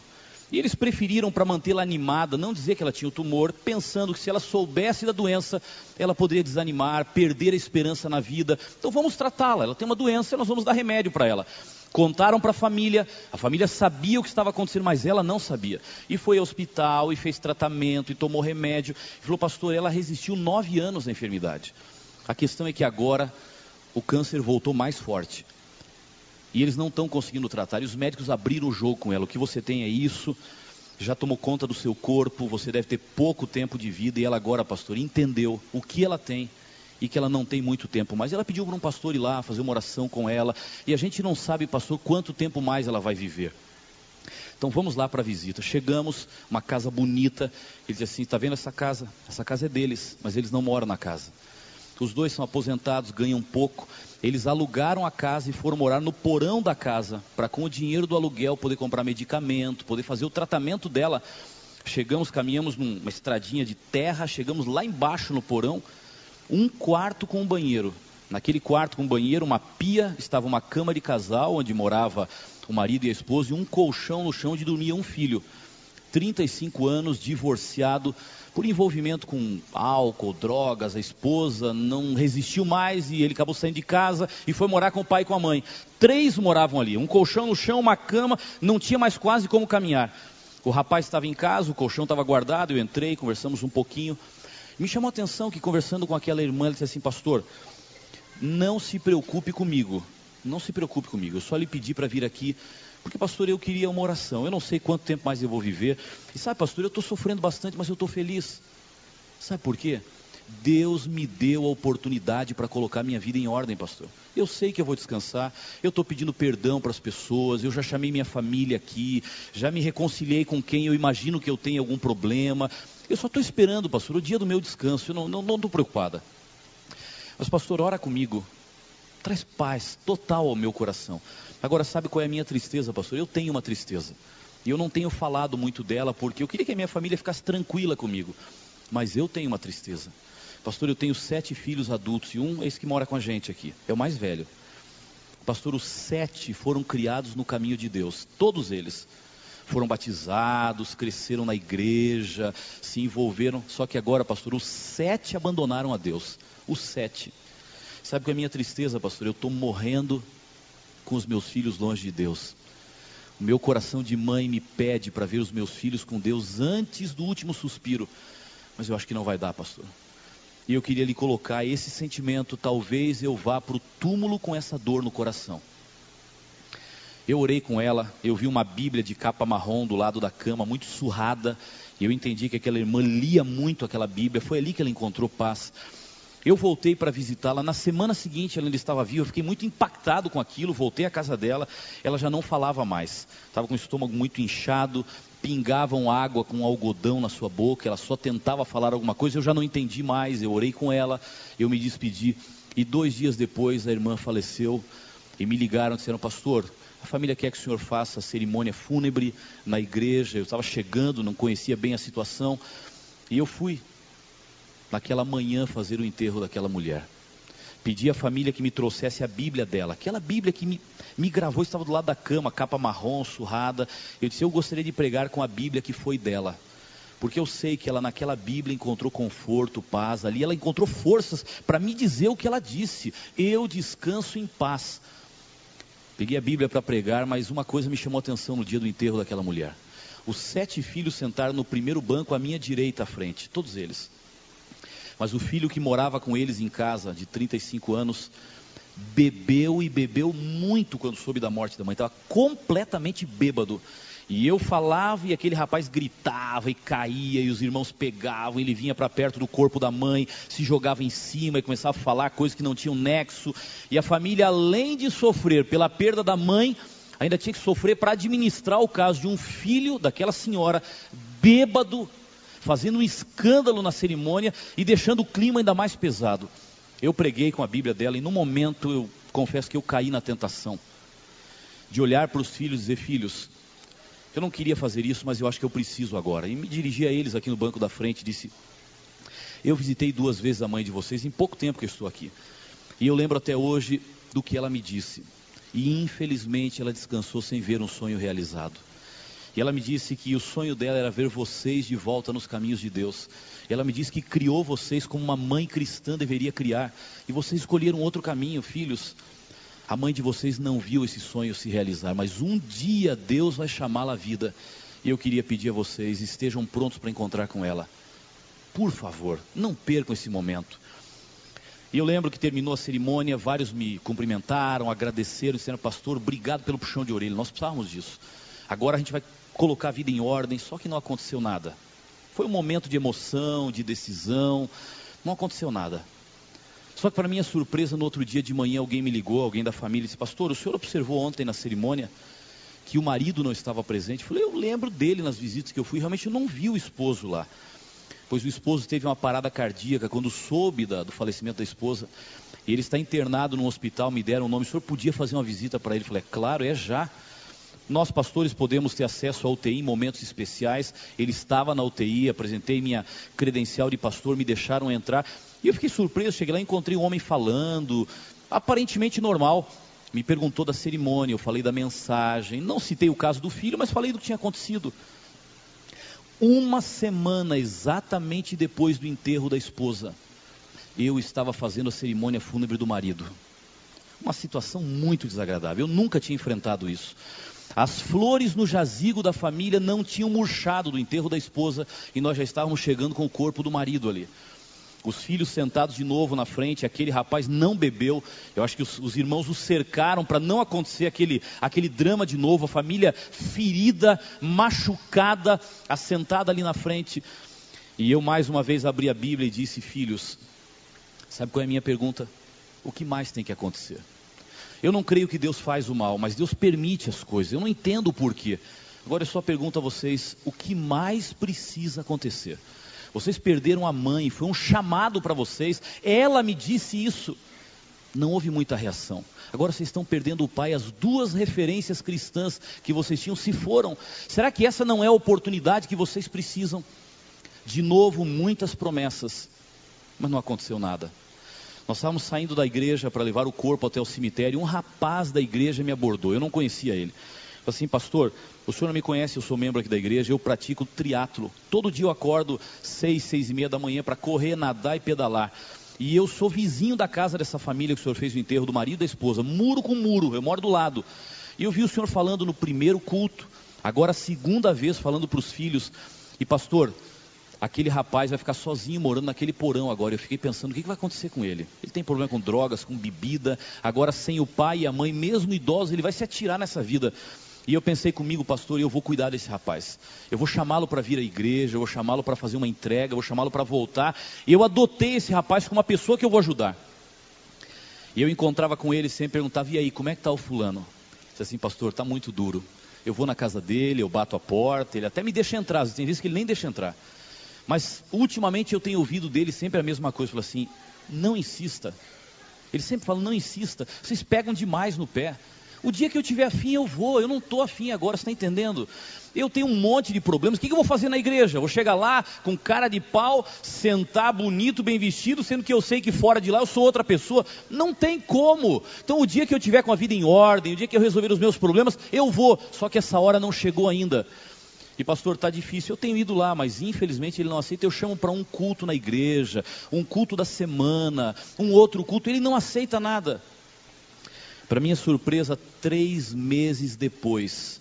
[SPEAKER 2] E eles preferiram, para mantê-la animada, não dizer que ela tinha o tumor, pensando que se ela soubesse da doença, ela poderia desanimar, perder a esperança na vida. Então vamos tratá-la. Ela tem uma doença, nós vamos dar remédio para ela. Contaram para a família, a família sabia o que estava acontecendo, mas ela não sabia. E foi ao hospital, e fez tratamento, e tomou remédio. E falou, pastor, ela resistiu nove anos à enfermidade. A questão é que agora o câncer voltou mais forte. E eles não estão conseguindo tratar. E os médicos abriram o jogo com ela. O que você tem é isso, já tomou conta do seu corpo, você deve ter pouco tempo de vida. E ela agora, pastor, entendeu o que ela tem e que ela não tem muito tempo mais. Ela pediu para um pastor ir lá fazer uma oração com ela, e a gente não sabe, pastor, quanto tempo mais ela vai viver. Então vamos lá para a visita. Chegamos, uma casa bonita. Ele diz assim: está vendo essa casa? Essa casa é deles, mas eles não moram na casa. Os dois são aposentados, ganham pouco. Eles alugaram a casa e foram morar no porão da casa, para com o dinheiro do aluguel poder comprar medicamento, poder fazer o tratamento dela. Chegamos, caminhamos numa estradinha de terra, chegamos lá embaixo no porão, um quarto com um banheiro. Naquele quarto com banheiro, uma pia, estava uma cama de casal onde morava o marido e a esposa e um colchão no chão onde dormia um filho. 35 anos, divorciado, por envolvimento com álcool, drogas, a esposa não resistiu mais e ele acabou saindo de casa e foi morar com o pai e com a mãe. Três moravam ali, um colchão no chão, uma cama, não tinha mais quase como caminhar. O rapaz estava em casa, o colchão estava guardado, eu entrei, conversamos um pouquinho. Me chamou a atenção que conversando com aquela irmã, ele disse assim, pastor, não se preocupe comigo, não se preocupe comigo, eu só lhe pedi para vir aqui, porque pastor, eu queria uma oração, eu não sei quanto tempo mais eu vou viver, e sabe pastor, eu estou sofrendo bastante, mas eu estou feliz, sabe por quê? Deus me deu a oportunidade para colocar minha vida em ordem, pastor. Eu sei que eu vou descansar, eu estou pedindo perdão para as pessoas, eu já chamei minha família aqui, já me reconciliei com quem eu imagino que eu tenha algum problema, eu só estou esperando, pastor, o dia do meu descanso. Eu não estou preocupada. Mas, pastor, ora comigo. Traz paz total ao meu coração. Agora, sabe qual é a minha tristeza, pastor? Eu tenho uma tristeza. E eu não tenho falado muito dela porque eu queria que a minha família ficasse tranquila comigo. Mas eu tenho uma tristeza. Pastor, eu tenho sete filhos adultos e um é esse que mora com a gente aqui. É o mais velho. Pastor, os sete foram criados no caminho de Deus. Todos eles foram batizados, cresceram na igreja, se envolveram. Só que agora, pastor, os sete abandonaram a Deus. Os sete. Sabe qual é a minha tristeza, pastor? Eu estou morrendo com os meus filhos longe de Deus. O meu coração de mãe me pede para ver os meus filhos com Deus antes do último suspiro. Mas eu acho que não vai dar, pastor. E eu queria lhe colocar esse sentimento. Talvez eu vá para o túmulo com essa dor no coração. Eu orei com ela, eu vi uma Bíblia de capa marrom do lado da cama, muito surrada, e eu entendi que aquela irmã lia muito aquela Bíblia, foi ali que ela encontrou paz. Eu voltei para visitá-la, na semana seguinte ela ainda estava viva, eu fiquei muito impactado com aquilo, voltei à casa dela, ela já não falava mais, estava com o estômago muito inchado, pingavam água com algodão na sua boca, ela só tentava falar alguma coisa, eu já não entendi mais, eu orei com ela, eu me despedi, e dois dias depois a irmã faleceu, e me ligaram, disseram, pastor, a família quer que o senhor faça a cerimônia fúnebre na igreja. Eu estava chegando, não conhecia bem a situação. E eu fui, naquela manhã, fazer o enterro daquela mulher. Pedi à família que me trouxesse a Bíblia dela. Aquela Bíblia que me, me gravou, estava do lado da cama, capa marrom, surrada. Eu disse: Eu gostaria de pregar com a Bíblia que foi dela porque eu sei que ela naquela Bíblia encontrou conforto, paz, ali ela encontrou forças para me dizer o que ela disse: eu descanso em paz. Peguei a Bíblia para pregar, mas uma coisa me chamou a atenção no dia do enterro daquela mulher. Os sete filhos sentaram no primeiro banco à minha direita à frente, todos eles. Mas o filho que morava com eles em casa, de 35 anos, bebeu e bebeu muito quando soube da morte da mãe. Estava completamente bêbado. E eu falava e aquele rapaz gritava e caía e os irmãos pegavam, ele vinha para perto do corpo da mãe, se jogava em cima e começava a falar coisas que não tinham nexo. E a família, além de sofrer pela perda da mãe, ainda tinha que sofrer para administrar o caso de um filho daquela senhora bêbado, fazendo um escândalo na cerimônia e deixando o clima ainda mais pesado. Eu preguei com a Bíblia dela e no momento eu confesso que eu caí na tentação de olhar para os filhos e dizer: Filhos, Eu não queria fazer isso, mas eu acho que eu preciso agora. E me dirigi a eles aqui no banco da frente e disse: Eu visitei duas vezes a mãe de vocês em pouco tempo que eu estou aqui. E eu lembro até hoje do que ela me disse. E infelizmente ela descansou sem ver um sonho realizado. E ela me disse que o sonho dela era ver vocês de volta nos caminhos de Deus. E ela me disse que criou vocês como uma mãe cristã deveria criar. E vocês escolheram outro caminho, filhos. A mãe de vocês não viu esse sonho se realizar, mas um dia Deus vai chamá-la à vida. E eu queria pedir a vocês, estejam prontos para encontrar com ela. Por favor, não percam esse momento. E eu lembro que terminou a cerimônia, vários me cumprimentaram, agradeceram, disseram, pastor, obrigado pelo puxão de orelha, nós precisávamos disso. Agora a gente vai colocar a vida em ordem, só que não aconteceu nada. Foi um momento de emoção, de decisão, não aconteceu nada. Só que para minha surpresa, no outro dia de manhã, alguém me ligou, alguém da família, disse: Pastor, o senhor observou ontem na cerimônia que o marido não estava presente? Eu falei: Eu lembro dele nas visitas que eu fui, realmente eu não vi o esposo lá. Pois o esposo teve uma parada cardíaca quando soube da, do falecimento da esposa. Ele está internado no hospital, me deram o nome. O senhor podia fazer uma visita para ele? Eu falei: é Claro, é já. Nós, pastores, podemos ter acesso à UTI em momentos especiais. Ele estava na UTI, apresentei minha credencial de pastor, me deixaram entrar. E eu fiquei surpreso, cheguei lá e encontrei um homem falando, aparentemente normal. Me perguntou da cerimônia, eu falei da mensagem. Não citei o caso do filho, mas falei do que tinha acontecido. Uma semana exatamente depois do enterro da esposa, eu estava fazendo a cerimônia fúnebre do marido. Uma situação muito desagradável. Eu nunca tinha enfrentado isso. As flores no jazigo da família não tinham murchado do enterro da esposa e nós já estávamos chegando com o corpo do marido ali os filhos sentados de novo na frente, aquele rapaz não bebeu. Eu acho que os, os irmãos o cercaram para não acontecer aquele, aquele drama de novo, a família ferida, machucada, assentada ali na frente. E eu mais uma vez abri a Bíblia e disse: Filhos, sabe qual é a minha pergunta? O que mais tem que acontecer? Eu não creio que Deus faz o mal, mas Deus permite as coisas. Eu não entendo o porquê. Agora eu só pergunto a vocês: o que mais precisa acontecer? Vocês perderam a mãe, foi um chamado para vocês. Ela me disse isso. Não houve muita reação. Agora vocês estão perdendo o pai, as duas referências cristãs que vocês tinham se foram. Será que essa não é a oportunidade que vocês precisam? De novo, muitas promessas, mas não aconteceu nada. Nós estávamos saindo da igreja para levar o corpo até o cemitério. Um rapaz da igreja me abordou. Eu não conhecia ele assim, pastor, o senhor não me conhece, eu sou membro aqui da igreja, eu pratico triatlo. Todo dia eu acordo seis, seis e meia da manhã para correr, nadar e pedalar. E eu sou vizinho da casa dessa família que o senhor fez o enterro do marido e da esposa, muro com muro, eu moro do lado. E eu vi o senhor falando no primeiro culto, agora a segunda vez falando para os filhos. E pastor, aquele rapaz vai ficar sozinho morando naquele porão agora. Eu fiquei pensando, o que, vai acontecer com ele? Ele tem problema com drogas, com bebida, agora sem o pai e a mãe, mesmo idoso, ele vai se atirar nessa vida. E eu pensei comigo, pastor, eu vou cuidar desse rapaz. Eu vou chamá-lo para vir à igreja, eu vou chamá-lo para fazer uma entrega, eu vou chamá-lo para voltar. E eu adotei esse rapaz como uma pessoa que eu vou ajudar. E eu encontrava com ele sempre perguntava: "E aí, como é que está o fulano?" Disse assim, pastor, está muito duro. Eu vou na casa dele, eu bato a porta, ele até me deixa entrar. Tem vezes que ele nem deixa entrar. Mas ultimamente eu tenho ouvido dele sempre a mesma coisa, fala assim: "Não insista." Ele sempre fala: "Não insista. Vocês pegam demais no pé." O dia que eu tiver afim, eu vou. Eu não estou afim agora, você está entendendo? Eu tenho um monte de problemas. O que, eu vou fazer na igreja? vou chegar lá com cara de pau, sentar bonito, bem vestido, sendo que eu sei que fora de lá eu sou outra pessoa. Não tem como. Então, o dia que eu tiver com a vida em ordem, o dia que eu resolver os meus problemas, eu vou. Só que essa hora não chegou ainda. E pastor, está difícil. Eu tenho ido lá, mas infelizmente ele não aceita. Eu chamo para um culto na igreja, um culto da semana, um outro culto. Ele não aceita nada. Para minha surpresa, três meses depois,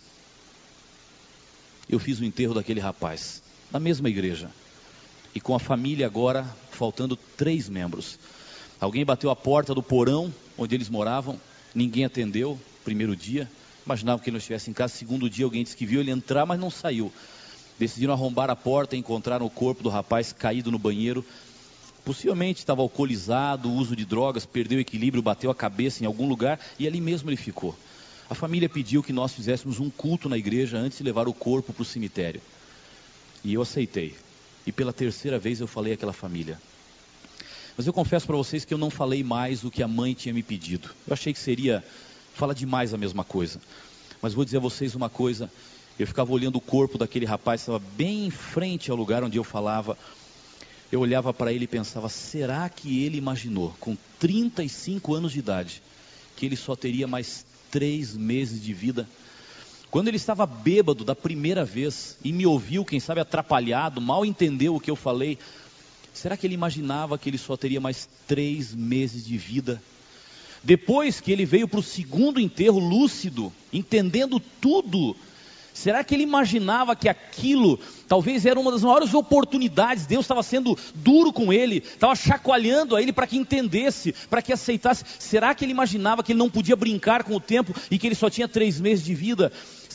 [SPEAKER 2] eu fiz o enterro daquele rapaz, na mesma igreja. E com a família agora, faltando três membros. Alguém bateu a porta do porão onde eles moravam, ninguém atendeu, primeiro dia. Imaginava que ele não estivesse em casa. Segundo dia, alguém disse que viu ele entrar, mas não saiu. Decidiram arrombar a porta e encontraram o corpo do rapaz caído no banheiro, Possivelmente estava alcoolizado, uso de drogas, perdeu o equilíbrio, bateu a cabeça em algum lugar e ali mesmo ele ficou. A família pediu que nós fizéssemos um culto na igreja antes de levar o corpo para o cemitério. E eu aceitei. E pela terceira vez eu falei àquela família. Mas eu confesso para vocês que eu não falei mais do que a mãe tinha me pedido. Eu achei que seria falar demais a mesma coisa. Mas vou dizer a vocês uma coisa: Eu ficava olhando o corpo daquele rapaz, estava bem em frente ao lugar onde eu falava. Eu olhava para ele e pensava: será que ele imaginou, com 35 anos de idade, que ele só teria mais três meses de vida? Quando ele estava bêbado da primeira vez e me ouviu, quem sabe atrapalhado, mal entendeu o que eu falei, será que ele imaginava que ele só teria mais três meses de vida? Depois que ele veio para o segundo enterro lúcido, entendendo tudo, Será que ele imaginava que aquilo talvez era uma das maiores oportunidades? Deus estava sendo duro com ele, estava chacoalhando a ele para que entendesse, para que aceitasse. Será que ele imaginava que ele não podia brincar com o tempo e que ele só tinha três meses de vida?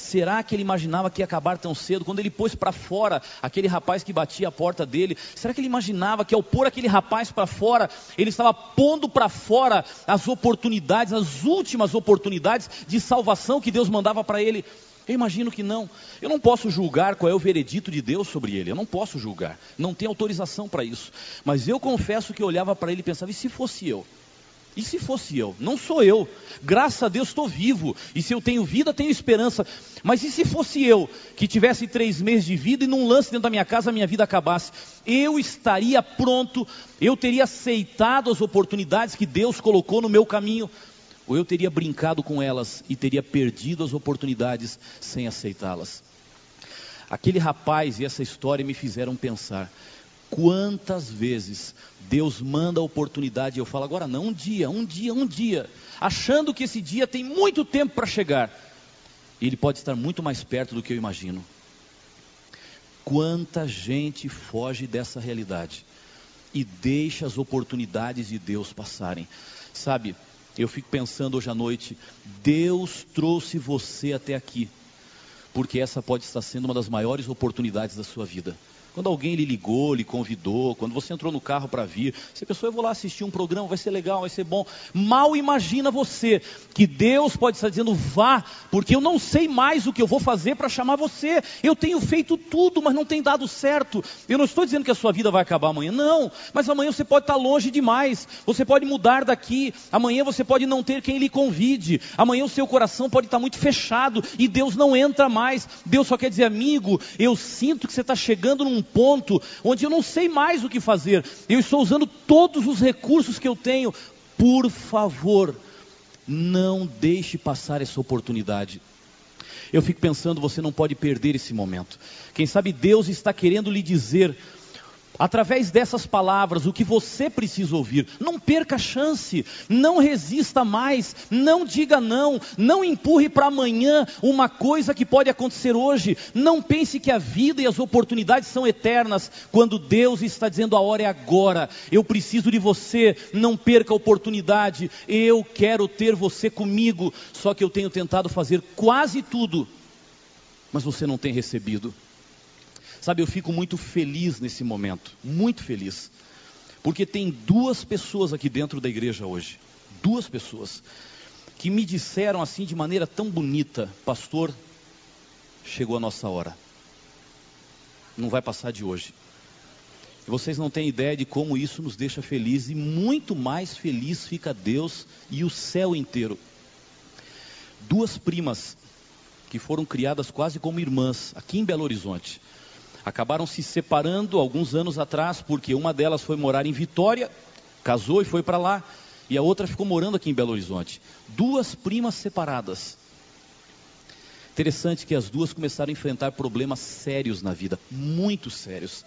[SPEAKER 2] Será que ele imaginava que ia acabar tão cedo? Quando ele pôs para fora aquele rapaz que batia a porta dele, será que ele imaginava que ao pôr aquele rapaz para fora, ele estava pondo para fora as oportunidades, as últimas oportunidades de salvação que Deus mandava para ele? Eu imagino que não. Eu não posso julgar qual é o veredito de Deus sobre ele. Eu não posso julgar. Não tenho autorização para isso. Mas eu confesso que eu olhava para ele e pensava: e se fosse eu? E se fosse eu? Não sou eu. Graças a Deus estou vivo. E se eu tenho vida, tenho esperança. Mas e se fosse eu que tivesse três meses de vida e num lance dentro da minha casa a minha vida acabasse? Eu estaria pronto, eu teria aceitado as oportunidades que Deus colocou no meu caminho ou eu teria brincado com elas e teria perdido as oportunidades sem aceitá-las. Aquele rapaz e essa história me fizeram pensar. Quantas vezes Deus manda a oportunidade e eu falo, agora não, um dia, um dia, um dia, achando que esse dia tem muito tempo para chegar. E ele pode estar muito mais perto do que eu imagino. Quanta gente foge dessa realidade e deixa as oportunidades de Deus passarem. Sabe, eu fico pensando hoje à noite, Deus trouxe você até aqui, porque essa pode estar sendo uma das maiores oportunidades da sua vida. Quando alguém lhe ligou, lhe convidou, quando você entrou no carro para vir, a pessoa, eu vou lá assistir um programa, vai ser legal, vai ser bom. Mal imagina você que Deus pode estar dizendo, vá, porque eu não sei mais o que eu vou fazer para chamar você. Eu tenho feito tudo, mas não tem dado certo. Eu não estou dizendo que a sua vida vai acabar amanhã, não. Mas amanhã você pode estar longe demais. Você pode mudar daqui. Amanhã você pode não ter quem lhe convide. Amanhã o seu coração pode estar muito fechado e Deus não entra mais. Deus só quer dizer, amigo, eu sinto que você está chegando num ponto onde eu não sei mais o que fazer. Eu estou usando todos os recursos que eu tenho. Por favor, não deixe passar essa oportunidade. Eu fico pensando, você não pode perder esse momento. Quem sabe Deus está querendo lhe dizer através dessas palavras, o que você precisa ouvir. Não perca a chance, não resista mais, não diga não, não empurre para amanhã uma coisa que pode acontecer hoje. Não pense que a vida e as oportunidades são eternas, quando Deus está dizendo a hora é agora. Eu preciso de você, não perca a oportunidade. Eu quero ter você comigo, só que eu tenho tentado fazer quase tudo, mas você não tem recebido. Sabe, eu fico muito feliz nesse momento, muito feliz, porque tem duas pessoas aqui dentro da igreja hoje, duas pessoas, que me disseram assim de maneira tão bonita: Pastor, chegou a nossa hora, não vai passar de hoje. E vocês não têm ideia de como isso nos deixa felizes, e muito mais feliz fica Deus e o céu inteiro. Duas primas que foram criadas quase como irmãs aqui em Belo Horizonte acabaram se separando alguns anos atrás, porque uma delas foi morar em Vitória, casou e foi para lá, e a outra ficou morando aqui em Belo Horizonte. Duas primas separadas. Interessante que as duas começaram a enfrentar problemas sérios na vida, muito sérios.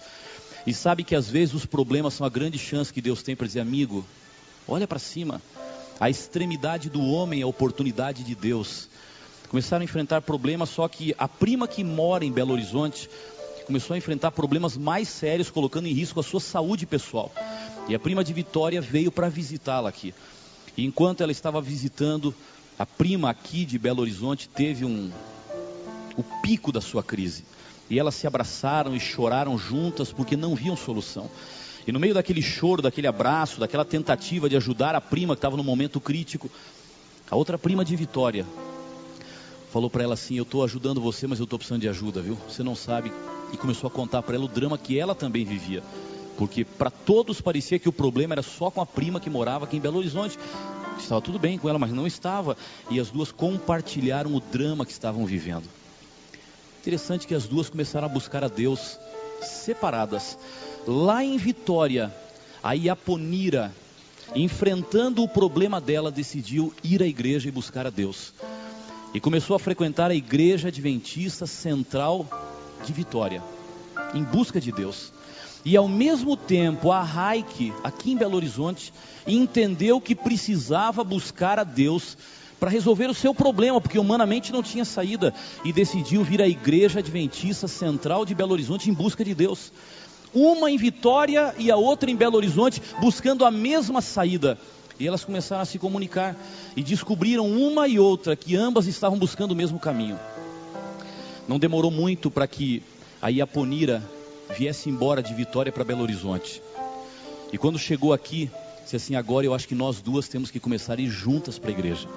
[SPEAKER 2] E sabe que às vezes os problemas são a grande chance que Deus tem para dizer, amigo, olha para cima. A extremidade do homem é a oportunidade de Deus. Começaram a enfrentar problemas, só que a prima que mora em Belo Horizonte começou a enfrentar problemas mais sérios, colocando em risco a sua saúde pessoal. E a prima de Vitória veio para visitá-la aqui. E enquanto ela estava visitando, a prima aqui de Belo Horizonte teve um o pico da sua crise. E elas se abraçaram e choraram juntas porque não viam solução. E no meio daquele choro, daquele abraço, daquela tentativa de ajudar a prima que estava no momento crítico, a outra prima de Vitória falou para ela assim: Eu estou ajudando você, mas eu estou precisando de ajuda, viu? Você não sabe e começou a contar para ela o drama que ela também vivia. Porque para todos parecia que o problema era só com a prima que morava aqui em Belo Horizonte. Estava tudo bem com ela, mas não estava. E as duas compartilharam o drama que estavam vivendo. Interessante que as duas começaram a buscar a Deus separadas. Lá em Vitória, a Iaponira, enfrentando o problema dela, decidiu ir à igreja e buscar a Deus. E começou a frequentar a igreja adventista central de Vitória, em busca de Deus. E ao mesmo tempo, a Raik, aqui em Belo Horizonte, entendeu que precisava buscar a Deus para resolver o seu problema, porque humanamente não tinha saída, e decidiu vir à Igreja Adventista Central de Belo Horizonte em busca de Deus. Uma em Vitória e a outra em Belo Horizonte, buscando a mesma saída. E elas começaram a se comunicar e descobriram uma e outra que ambas estavam buscando o mesmo caminho. Não demorou muito para que a Iaponira viesse embora de Vitória para Belo Horizonte. E quando chegou aqui, disse assim: agora eu acho que nós duas temos que começar a ir juntas para a igreja.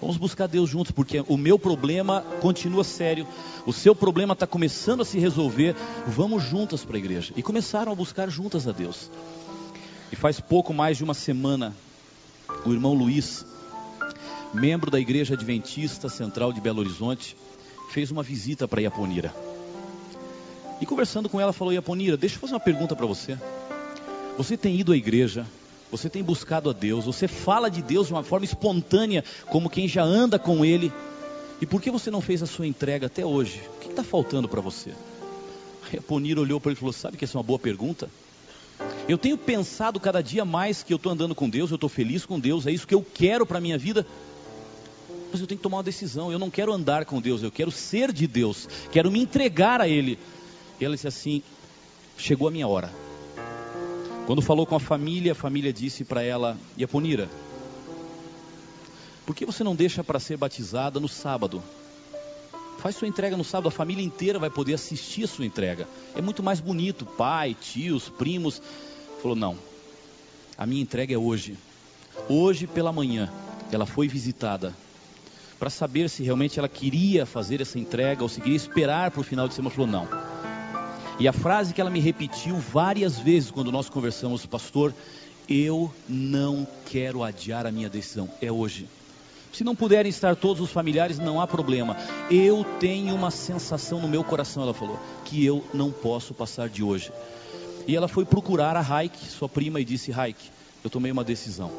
[SPEAKER 2] Vamos buscar Deus juntos, porque o meu problema continua sério, o seu problema está começando a se resolver. Vamos juntas para a igreja. E começaram a buscar juntas a Deus. E faz pouco mais de uma semana, o irmão Luiz, membro da Igreja Adventista Central de Belo Horizonte, fez uma visita para Iaponira. E conversando com ela, falou: Iaponira, deixa eu fazer uma pergunta para você. Você tem ido à igreja você tem buscado a Deus, você fala de Deus de uma forma espontânea, como quem já anda com Ele. E por que você não fez a sua entrega até hoje? O que está faltando para você? A Ponira olhou para ele e falou: Sabe que essa é uma boa pergunta? Eu tenho pensado cada dia mais que eu estou andando com Deus, eu estou feliz com Deus, é isso que eu quero para a minha vida. Mas eu tenho que tomar uma decisão. Eu não quero andar com Deus, eu quero ser de Deus, quero me entregar a Ele. E ela disse assim: Chegou a minha hora. Quando falou com a família, a família disse para ela: Iaponira, por que você não deixa para ser batizada no sábado? Faz sua entrega no sábado, a família inteira vai poder assistir a sua entrega. É muito mais bonito, pai, tios, primos. Falou: não, a minha entrega é hoje. Hoje pela manhã, ela foi visitada para saber se realmente ela queria fazer essa entrega ou se queria esperar para o final de semana. Falou: não e a frase que ela me repetiu várias vezes quando nós conversamos, pastor, eu não quero adiar a minha decisão, é hoje. Se não puderem estar todos os familiares, não há problema. Eu tenho uma sensação no meu coração, ela falou, que eu não posso passar de hoje. E ela foi procurar a Raik, sua prima, e disse: Raik, eu tomei uma decisão.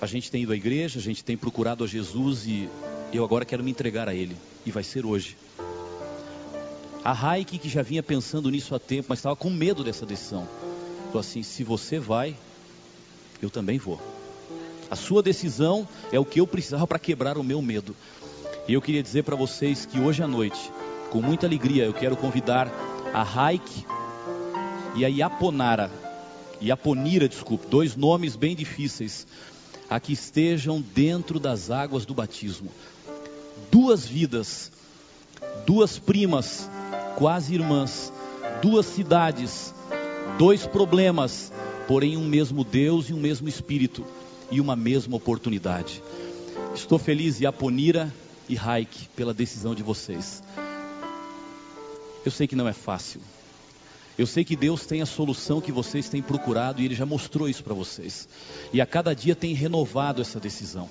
[SPEAKER 2] A gente tem ido à igreja, a gente tem procurado a Jesus e eu agora quero me entregar a Ele. E vai ser hoje. A Raik, que já vinha pensando nisso há tempo, mas estava com medo dessa decisão, falou assim: se você vai, eu também vou. A sua decisão é o que eu precisava para quebrar o meu medo. E eu queria dizer para vocês que hoje à noite, com muita alegria, eu quero convidar a Raik e a Iaponara, Iaponira, desculpe, dois nomes bem difíceis, a que estejam dentro das águas do batismo. Duas vidas, duas primas quase irmãs, duas cidades, dois problemas, porém um mesmo Deus e um mesmo Espírito e uma mesma oportunidade. Estou feliz, Yaponira e Raik, pela decisão de vocês. Eu sei que não é fácil. Eu sei que Deus tem a solução que vocês têm procurado e Ele já mostrou isso para vocês. E a cada dia tem renovado essa decisão.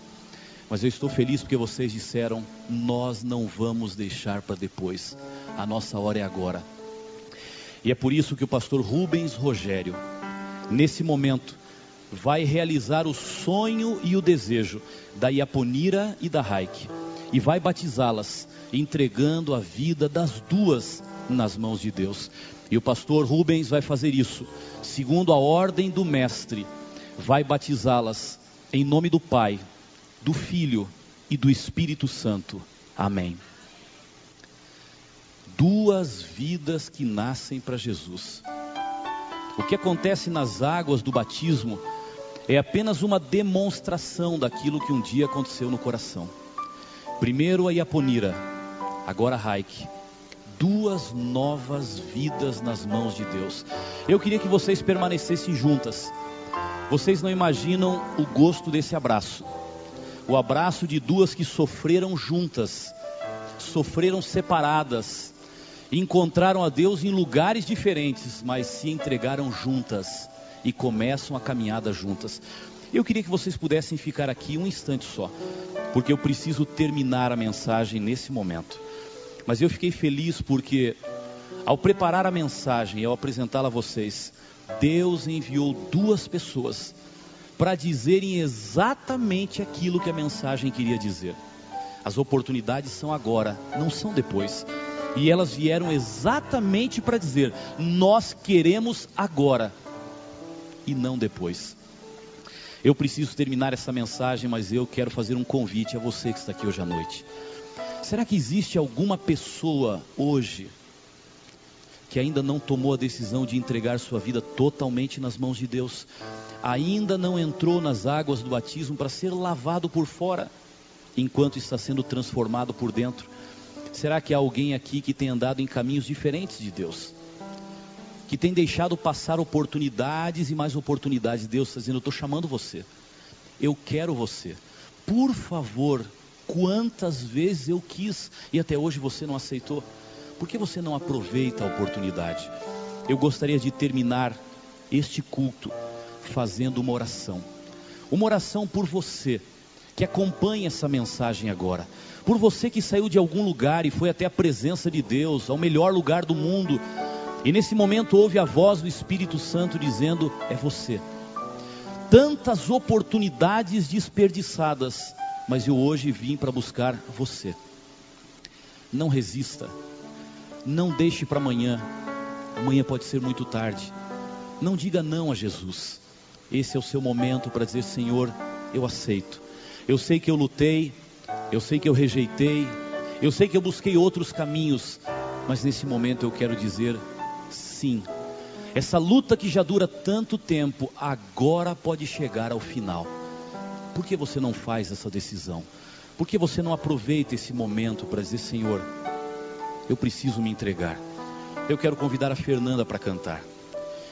[SPEAKER 2] Mas eu estou feliz porque vocês disseram: nós não vamos deixar para depois. A nossa hora é agora. E é por isso que o pastor Rubens Rogério, nesse momento, vai realizar o sonho e o desejo da Iaponira e da Raik e vai batizá-las, entregando a vida das duas nas mãos de Deus. E o pastor Rubens vai fazer isso, segundo a ordem do mestre, vai batizá-las em nome do Pai, do Filho e do Espírito Santo. Amém. Duas vidas que nascem para Jesus. O que acontece nas águas do batismo é apenas uma demonstração daquilo que um dia aconteceu no coração. Primeiro a Iaponira, agora a Raik. Duas novas vidas nas mãos de Deus. Eu queria que vocês permanecessem juntas. Vocês não imaginam o gosto desse abraço o abraço de duas que sofreram juntas, sofreram separadas, encontraram a Deus em lugares diferentes, mas se entregaram juntas e começam a caminhada juntas. Eu queria que vocês pudessem ficar aqui um instante só, porque eu preciso terminar a mensagem nesse momento. Mas eu fiquei feliz porque, ao preparar a mensagem ao apresentá-la a vocês, Deus enviou duas pessoas para dizerem exatamente aquilo que a mensagem queria dizer. As oportunidades são agora, não são depois. E elas vieram exatamente para dizer: nós queremos agora e não depois. Eu preciso terminar essa mensagem, mas eu quero fazer um convite a você que está aqui hoje à noite. Será que existe alguma pessoa hoje que ainda não tomou a decisão de entregar sua vida totalmente nas mãos de Deus? Ainda não entrou nas águas do batismo para ser lavado por fora, enquanto está sendo transformado por dentro? Será que há alguém aqui que tem andado em caminhos diferentes de Deus? Que tem deixado passar oportunidades e mais oportunidades. Deus está dizendo: Eu estou chamando você. Eu quero você. Por favor, quantas vezes eu quis e até hoje você não aceitou? Por que você não aproveita a oportunidade? Eu gostaria de terminar este culto fazendo uma oração. Uma oração por você que acompanha essa mensagem agora por você que saiu de algum lugar e foi até a presença de Deus, ao melhor lugar do mundo, e nesse momento ouve a voz do Espírito Santo dizendo: É você. Tantas oportunidades desperdiçadas, mas eu hoje vim para buscar você. Não resista, não deixe para amanhã, amanhã pode ser muito tarde. Não diga não a Jesus. Esse é o seu momento para dizer: Senhor, eu aceito. Eu sei que eu lutei, eu sei que eu rejeitei, eu sei que eu busquei outros caminhos, mas nesse momento eu quero dizer sim. Essa luta que já dura tanto tempo, agora pode chegar ao final. Por que você não faz essa decisão? Por que você não aproveita esse momento para dizer, Senhor, eu preciso me entregar? Eu quero convidar a Fernanda para cantar.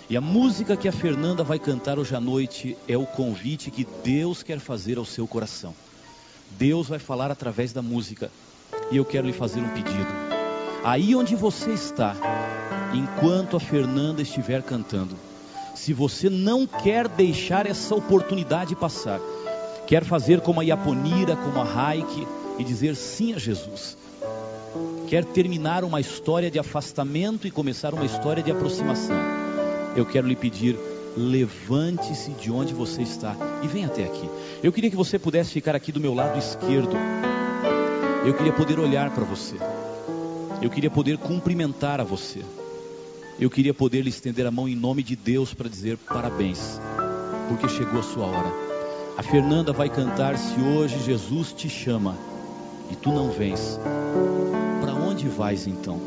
[SPEAKER 2] E a música que a Fernanda vai cantar hoje à noite é o convite que Deus quer fazer ao seu coração. Deus vai falar através da música. E eu quero lhe fazer um pedido. Aí onde você está, enquanto a Fernanda estiver cantando, se você não quer deixar essa oportunidade passar, quer fazer como a Iaponira, como a Raik e dizer sim a Jesus, quer terminar uma história de afastamento e começar uma história de aproximação, eu quero lhe pedir levante-se de onde você está e venha até aqui. Eu queria que você pudesse ficar aqui do meu lado esquerdo. Eu queria poder olhar para você. Eu queria poder cumprimentar a você. Eu queria poder lhe estender a mão em nome de Deus para dizer parabéns, porque chegou a sua hora. A Fernanda vai cantar se hoje Jesus te chama e tu não vens. Para onde vais então?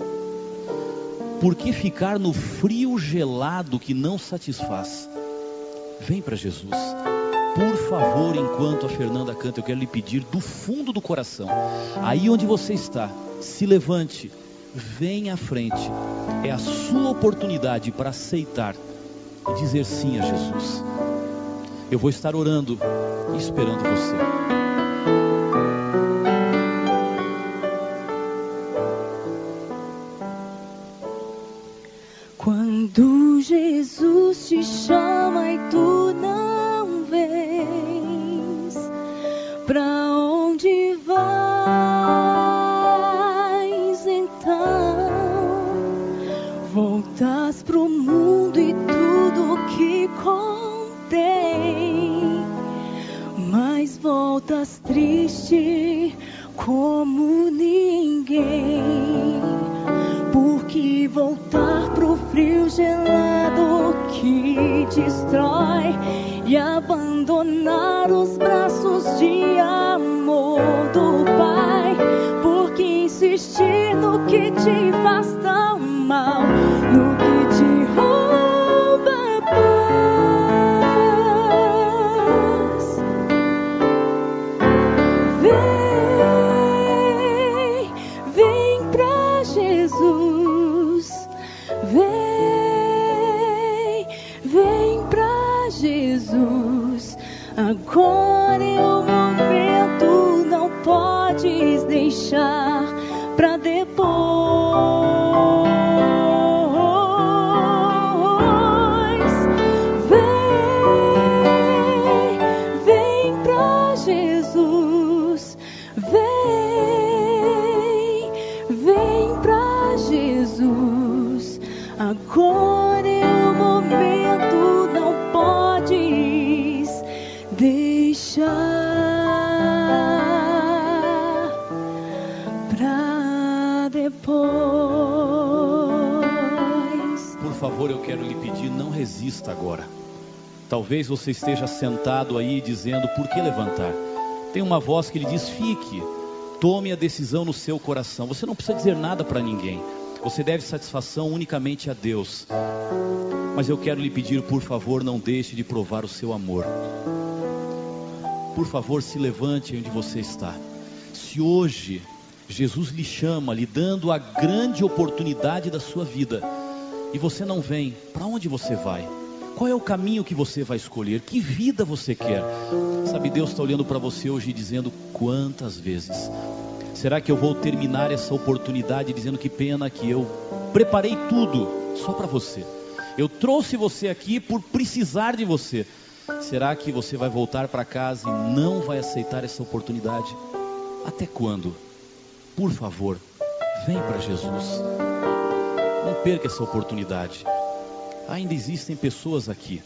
[SPEAKER 2] Por que ficar no frio gelado que não satisfaz? Vem para Jesus. Por favor, enquanto a Fernanda canta, eu quero lhe pedir do fundo do coração, aí onde você está, se levante, venha à frente. É a sua oportunidade para aceitar e dizer sim a Jesus. Eu vou estar orando e esperando você. Jesus.
[SPEAKER 3] Vem, vem pra Jesus. Agora é o momento, não podes deixar pra depois.
[SPEAKER 2] Por favor, eu quero lhe pedir, não resista agora. Talvez você esteja sentado aí dizendo: por que levantar? Tem uma voz que lhe diz: fique, tome a decisão no seu coração. Você não precisa dizer nada para ninguém. Você deve satisfação unicamente a Deus. Mas eu quero lhe pedir, por favor, não deixe de provar o seu amor. Por favor, se levante onde você está. Se hoje Jesus lhe chama, lhe dando a grande oportunidade da sua vida, e você não vem, para onde você vai? Qual é o caminho que você vai escolher? Que vida você quer? Sabe, Deus está olhando para você hoje e dizendo quantas vezes. Será que eu vou terminar essa oportunidade dizendo que pena que eu preparei tudo só para você? Eu trouxe você aqui por precisar de você. Será que você vai voltar para casa e não vai aceitar essa oportunidade? Até quando? Por favor, vem para Jesus. Não perca essa oportunidade. Ainda existem pessoas aqui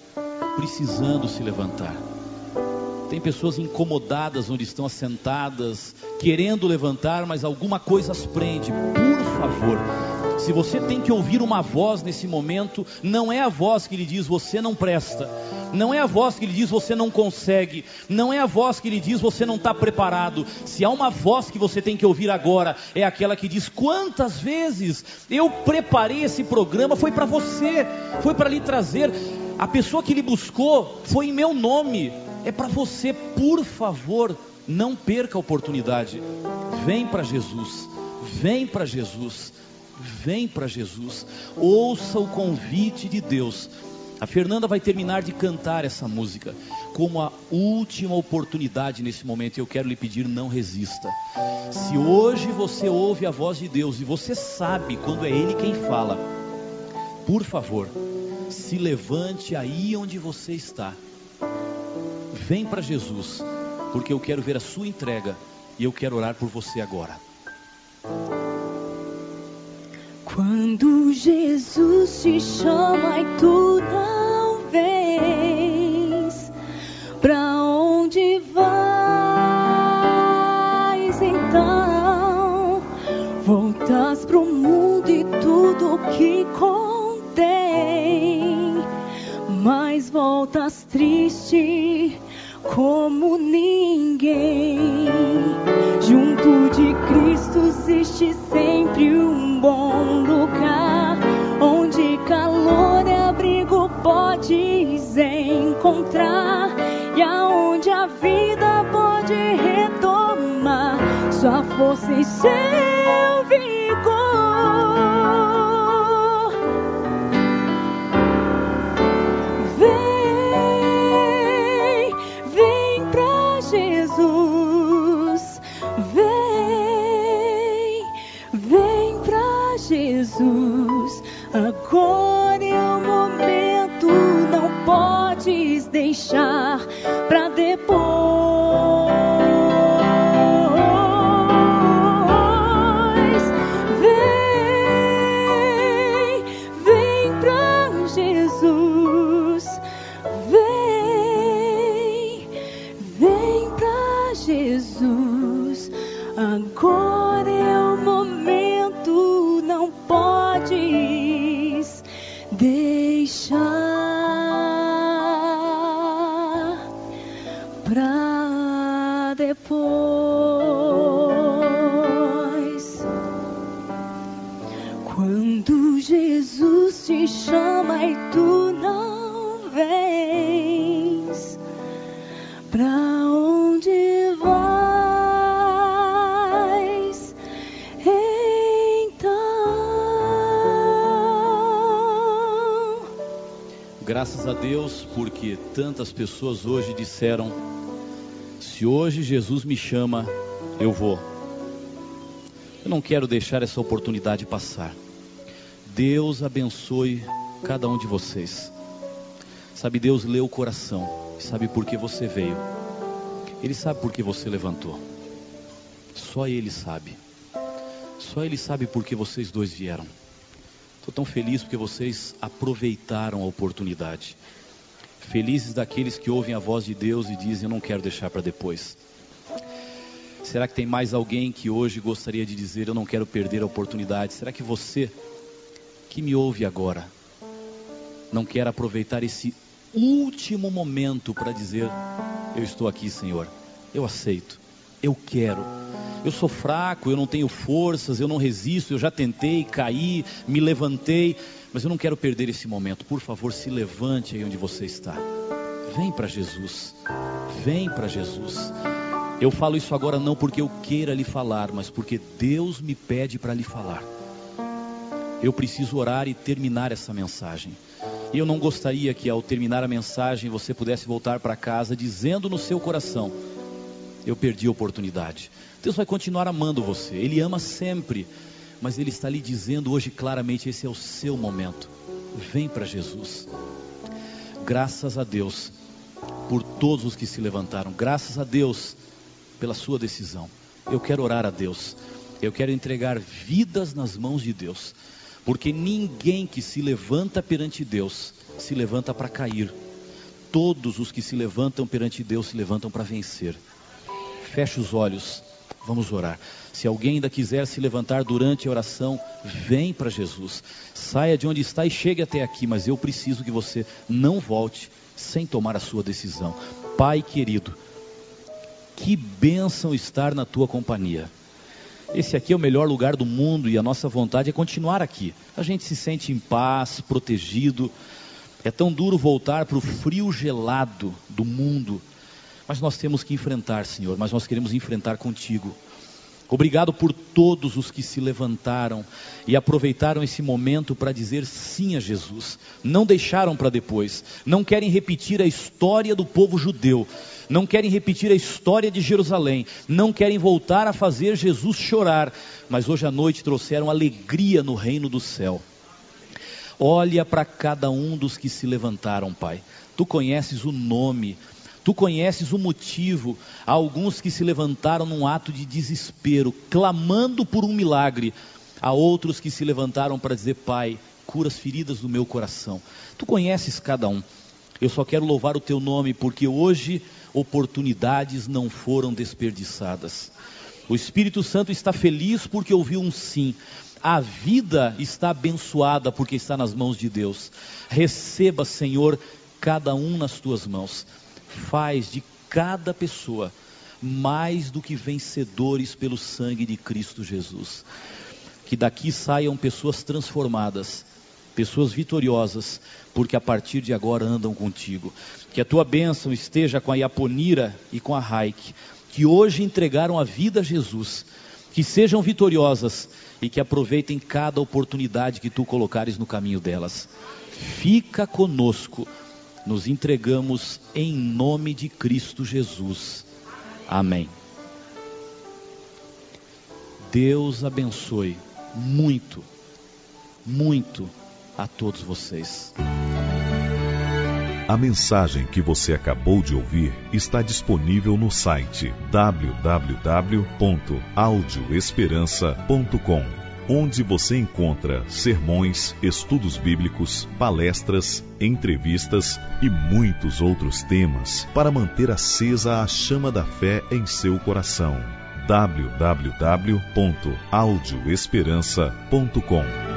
[SPEAKER 2] precisando se levantar. Tem pessoas incomodadas onde estão assentadas, querendo levantar, mas alguma coisa as prende. Por favor, se você tem que ouvir uma voz nesse momento, não é a voz que lhe diz você não presta, não é a voz que lhe diz você não consegue, não é a voz que lhe diz você não está preparado. Se há uma voz que você tem que ouvir agora, é aquela que diz: quantas vezes eu preparei esse programa, foi para você, foi para lhe trazer. A pessoa que lhe buscou foi em meu nome, é para você, por favor, não perca a oportunidade. Vem para Jesus, vem para Jesus vem para Jesus, ouça o convite de Deus. A Fernanda vai terminar de cantar essa música como a última oportunidade nesse momento. Eu quero lhe pedir, não resista. Se hoje você ouve a voz de Deus e você sabe quando é Ele quem fala, por favor, se levante aí onde você está. Vem para Jesus, porque eu quero ver a sua entrega e eu quero orar por você agora.
[SPEAKER 3] Quando Jesus te chama e tu não pra onde vais então? Voltas pro mundo e tudo que contém, mas voltas triste como ninguém. Junto de Cristo existe sempre um bom lugar, onde calor e abrigo podes encontrar, e aonde a vida pode retomar. Sua força e seu Agora é o momento, não podes deixar para depois.
[SPEAKER 2] Tantas pessoas hoje disseram: se hoje Jesus me chama, eu vou. Eu não quero deixar essa oportunidade passar. Deus abençoe cada um de vocês. Sabe, Deus lê o coração, sabe por que você veio. Ele sabe por que você levantou. Só Ele sabe. Só Ele sabe por que vocês dois vieram. Estou tão feliz porque vocês aproveitaram a oportunidade. Felizes daqueles que ouvem a voz de Deus e dizem: Eu não quero deixar para depois. Será que tem mais alguém que hoje gostaria de dizer: Eu não quero perder a oportunidade? Será que você, que me ouve agora, não quer aproveitar esse último momento para dizer: Eu estou aqui, Senhor, eu aceito, eu quero. Eu sou fraco, eu não tenho forças, eu não resisto, eu já tentei, caí, me levantei, mas eu não quero perder esse momento. Por favor, se levante aí onde você está. Vem para Jesus. Vem para Jesus. Eu falo isso agora não porque eu queira lhe falar, mas porque Deus me pede para lhe falar. Eu preciso orar e terminar essa mensagem. E eu não gostaria que ao terminar a mensagem você pudesse voltar para casa dizendo no seu coração: Eu perdi a oportunidade. Deus vai continuar amando você, Ele ama sempre, mas Ele está lhe dizendo hoje claramente: esse é o seu momento. Vem para Jesus. Graças a Deus por todos os que se levantaram, graças a Deus pela sua decisão. Eu quero orar a Deus, eu quero entregar vidas nas mãos de Deus. Porque ninguém que se levanta perante Deus se levanta para cair. Todos os que se levantam perante Deus se levantam para vencer. Feche os olhos, vamos orar. Se alguém ainda quiser se levantar durante a oração, vem para Jesus. Saia de onde está e chegue até aqui, mas eu preciso que você não volte sem tomar a sua decisão. Pai querido, que bênção estar na tua companhia. Esse aqui é o melhor lugar do mundo e a nossa vontade é continuar aqui. A gente se sente em paz, protegido. É tão duro voltar para o frio gelado do mundo. Mas nós temos que enfrentar, Senhor, mas nós queremos enfrentar contigo. Obrigado por todos os que se levantaram e aproveitaram esse momento para dizer sim a Jesus. Não deixaram para depois. Não querem repetir a história do povo judeu. Não querem repetir a história de Jerusalém. Não querem voltar a fazer Jesus chorar. Mas hoje à noite trouxeram alegria no reino do céu. Olha para cada um dos que se levantaram, Pai. Tu conheces o nome, Tu conheces o motivo. Há alguns que se levantaram num ato de desespero, clamando por um milagre. Há outros que se levantaram para dizer: Pai, cura as feridas do meu coração. Tu conheces cada um. Eu só quero louvar o teu nome porque hoje oportunidades não foram desperdiçadas. O Espírito Santo está feliz porque ouviu um sim. A vida está abençoada porque está nas mãos de Deus. Receba, Senhor, cada um nas tuas mãos faz de cada pessoa mais do que vencedores pelo sangue de Cristo Jesus. Que daqui saiam pessoas transformadas, pessoas vitoriosas, porque a partir de agora andam contigo. Que a tua bênção esteja com a Iaponira e com a Raik, que hoje entregaram a vida a Jesus. Que sejam vitoriosas e que aproveitem cada oportunidade que tu colocares no caminho delas. Fica conosco nos entregamos em nome de Cristo Jesus. Amém. Deus abençoe muito, muito a todos vocês.
[SPEAKER 1] A mensagem que você acabou de ouvir está disponível no site www.audioesperança.com onde você encontra sermões, estudos bíblicos, palestras, entrevistas e muitos outros temas para manter acesa a chama da fé em seu coração. www.audioesperança.com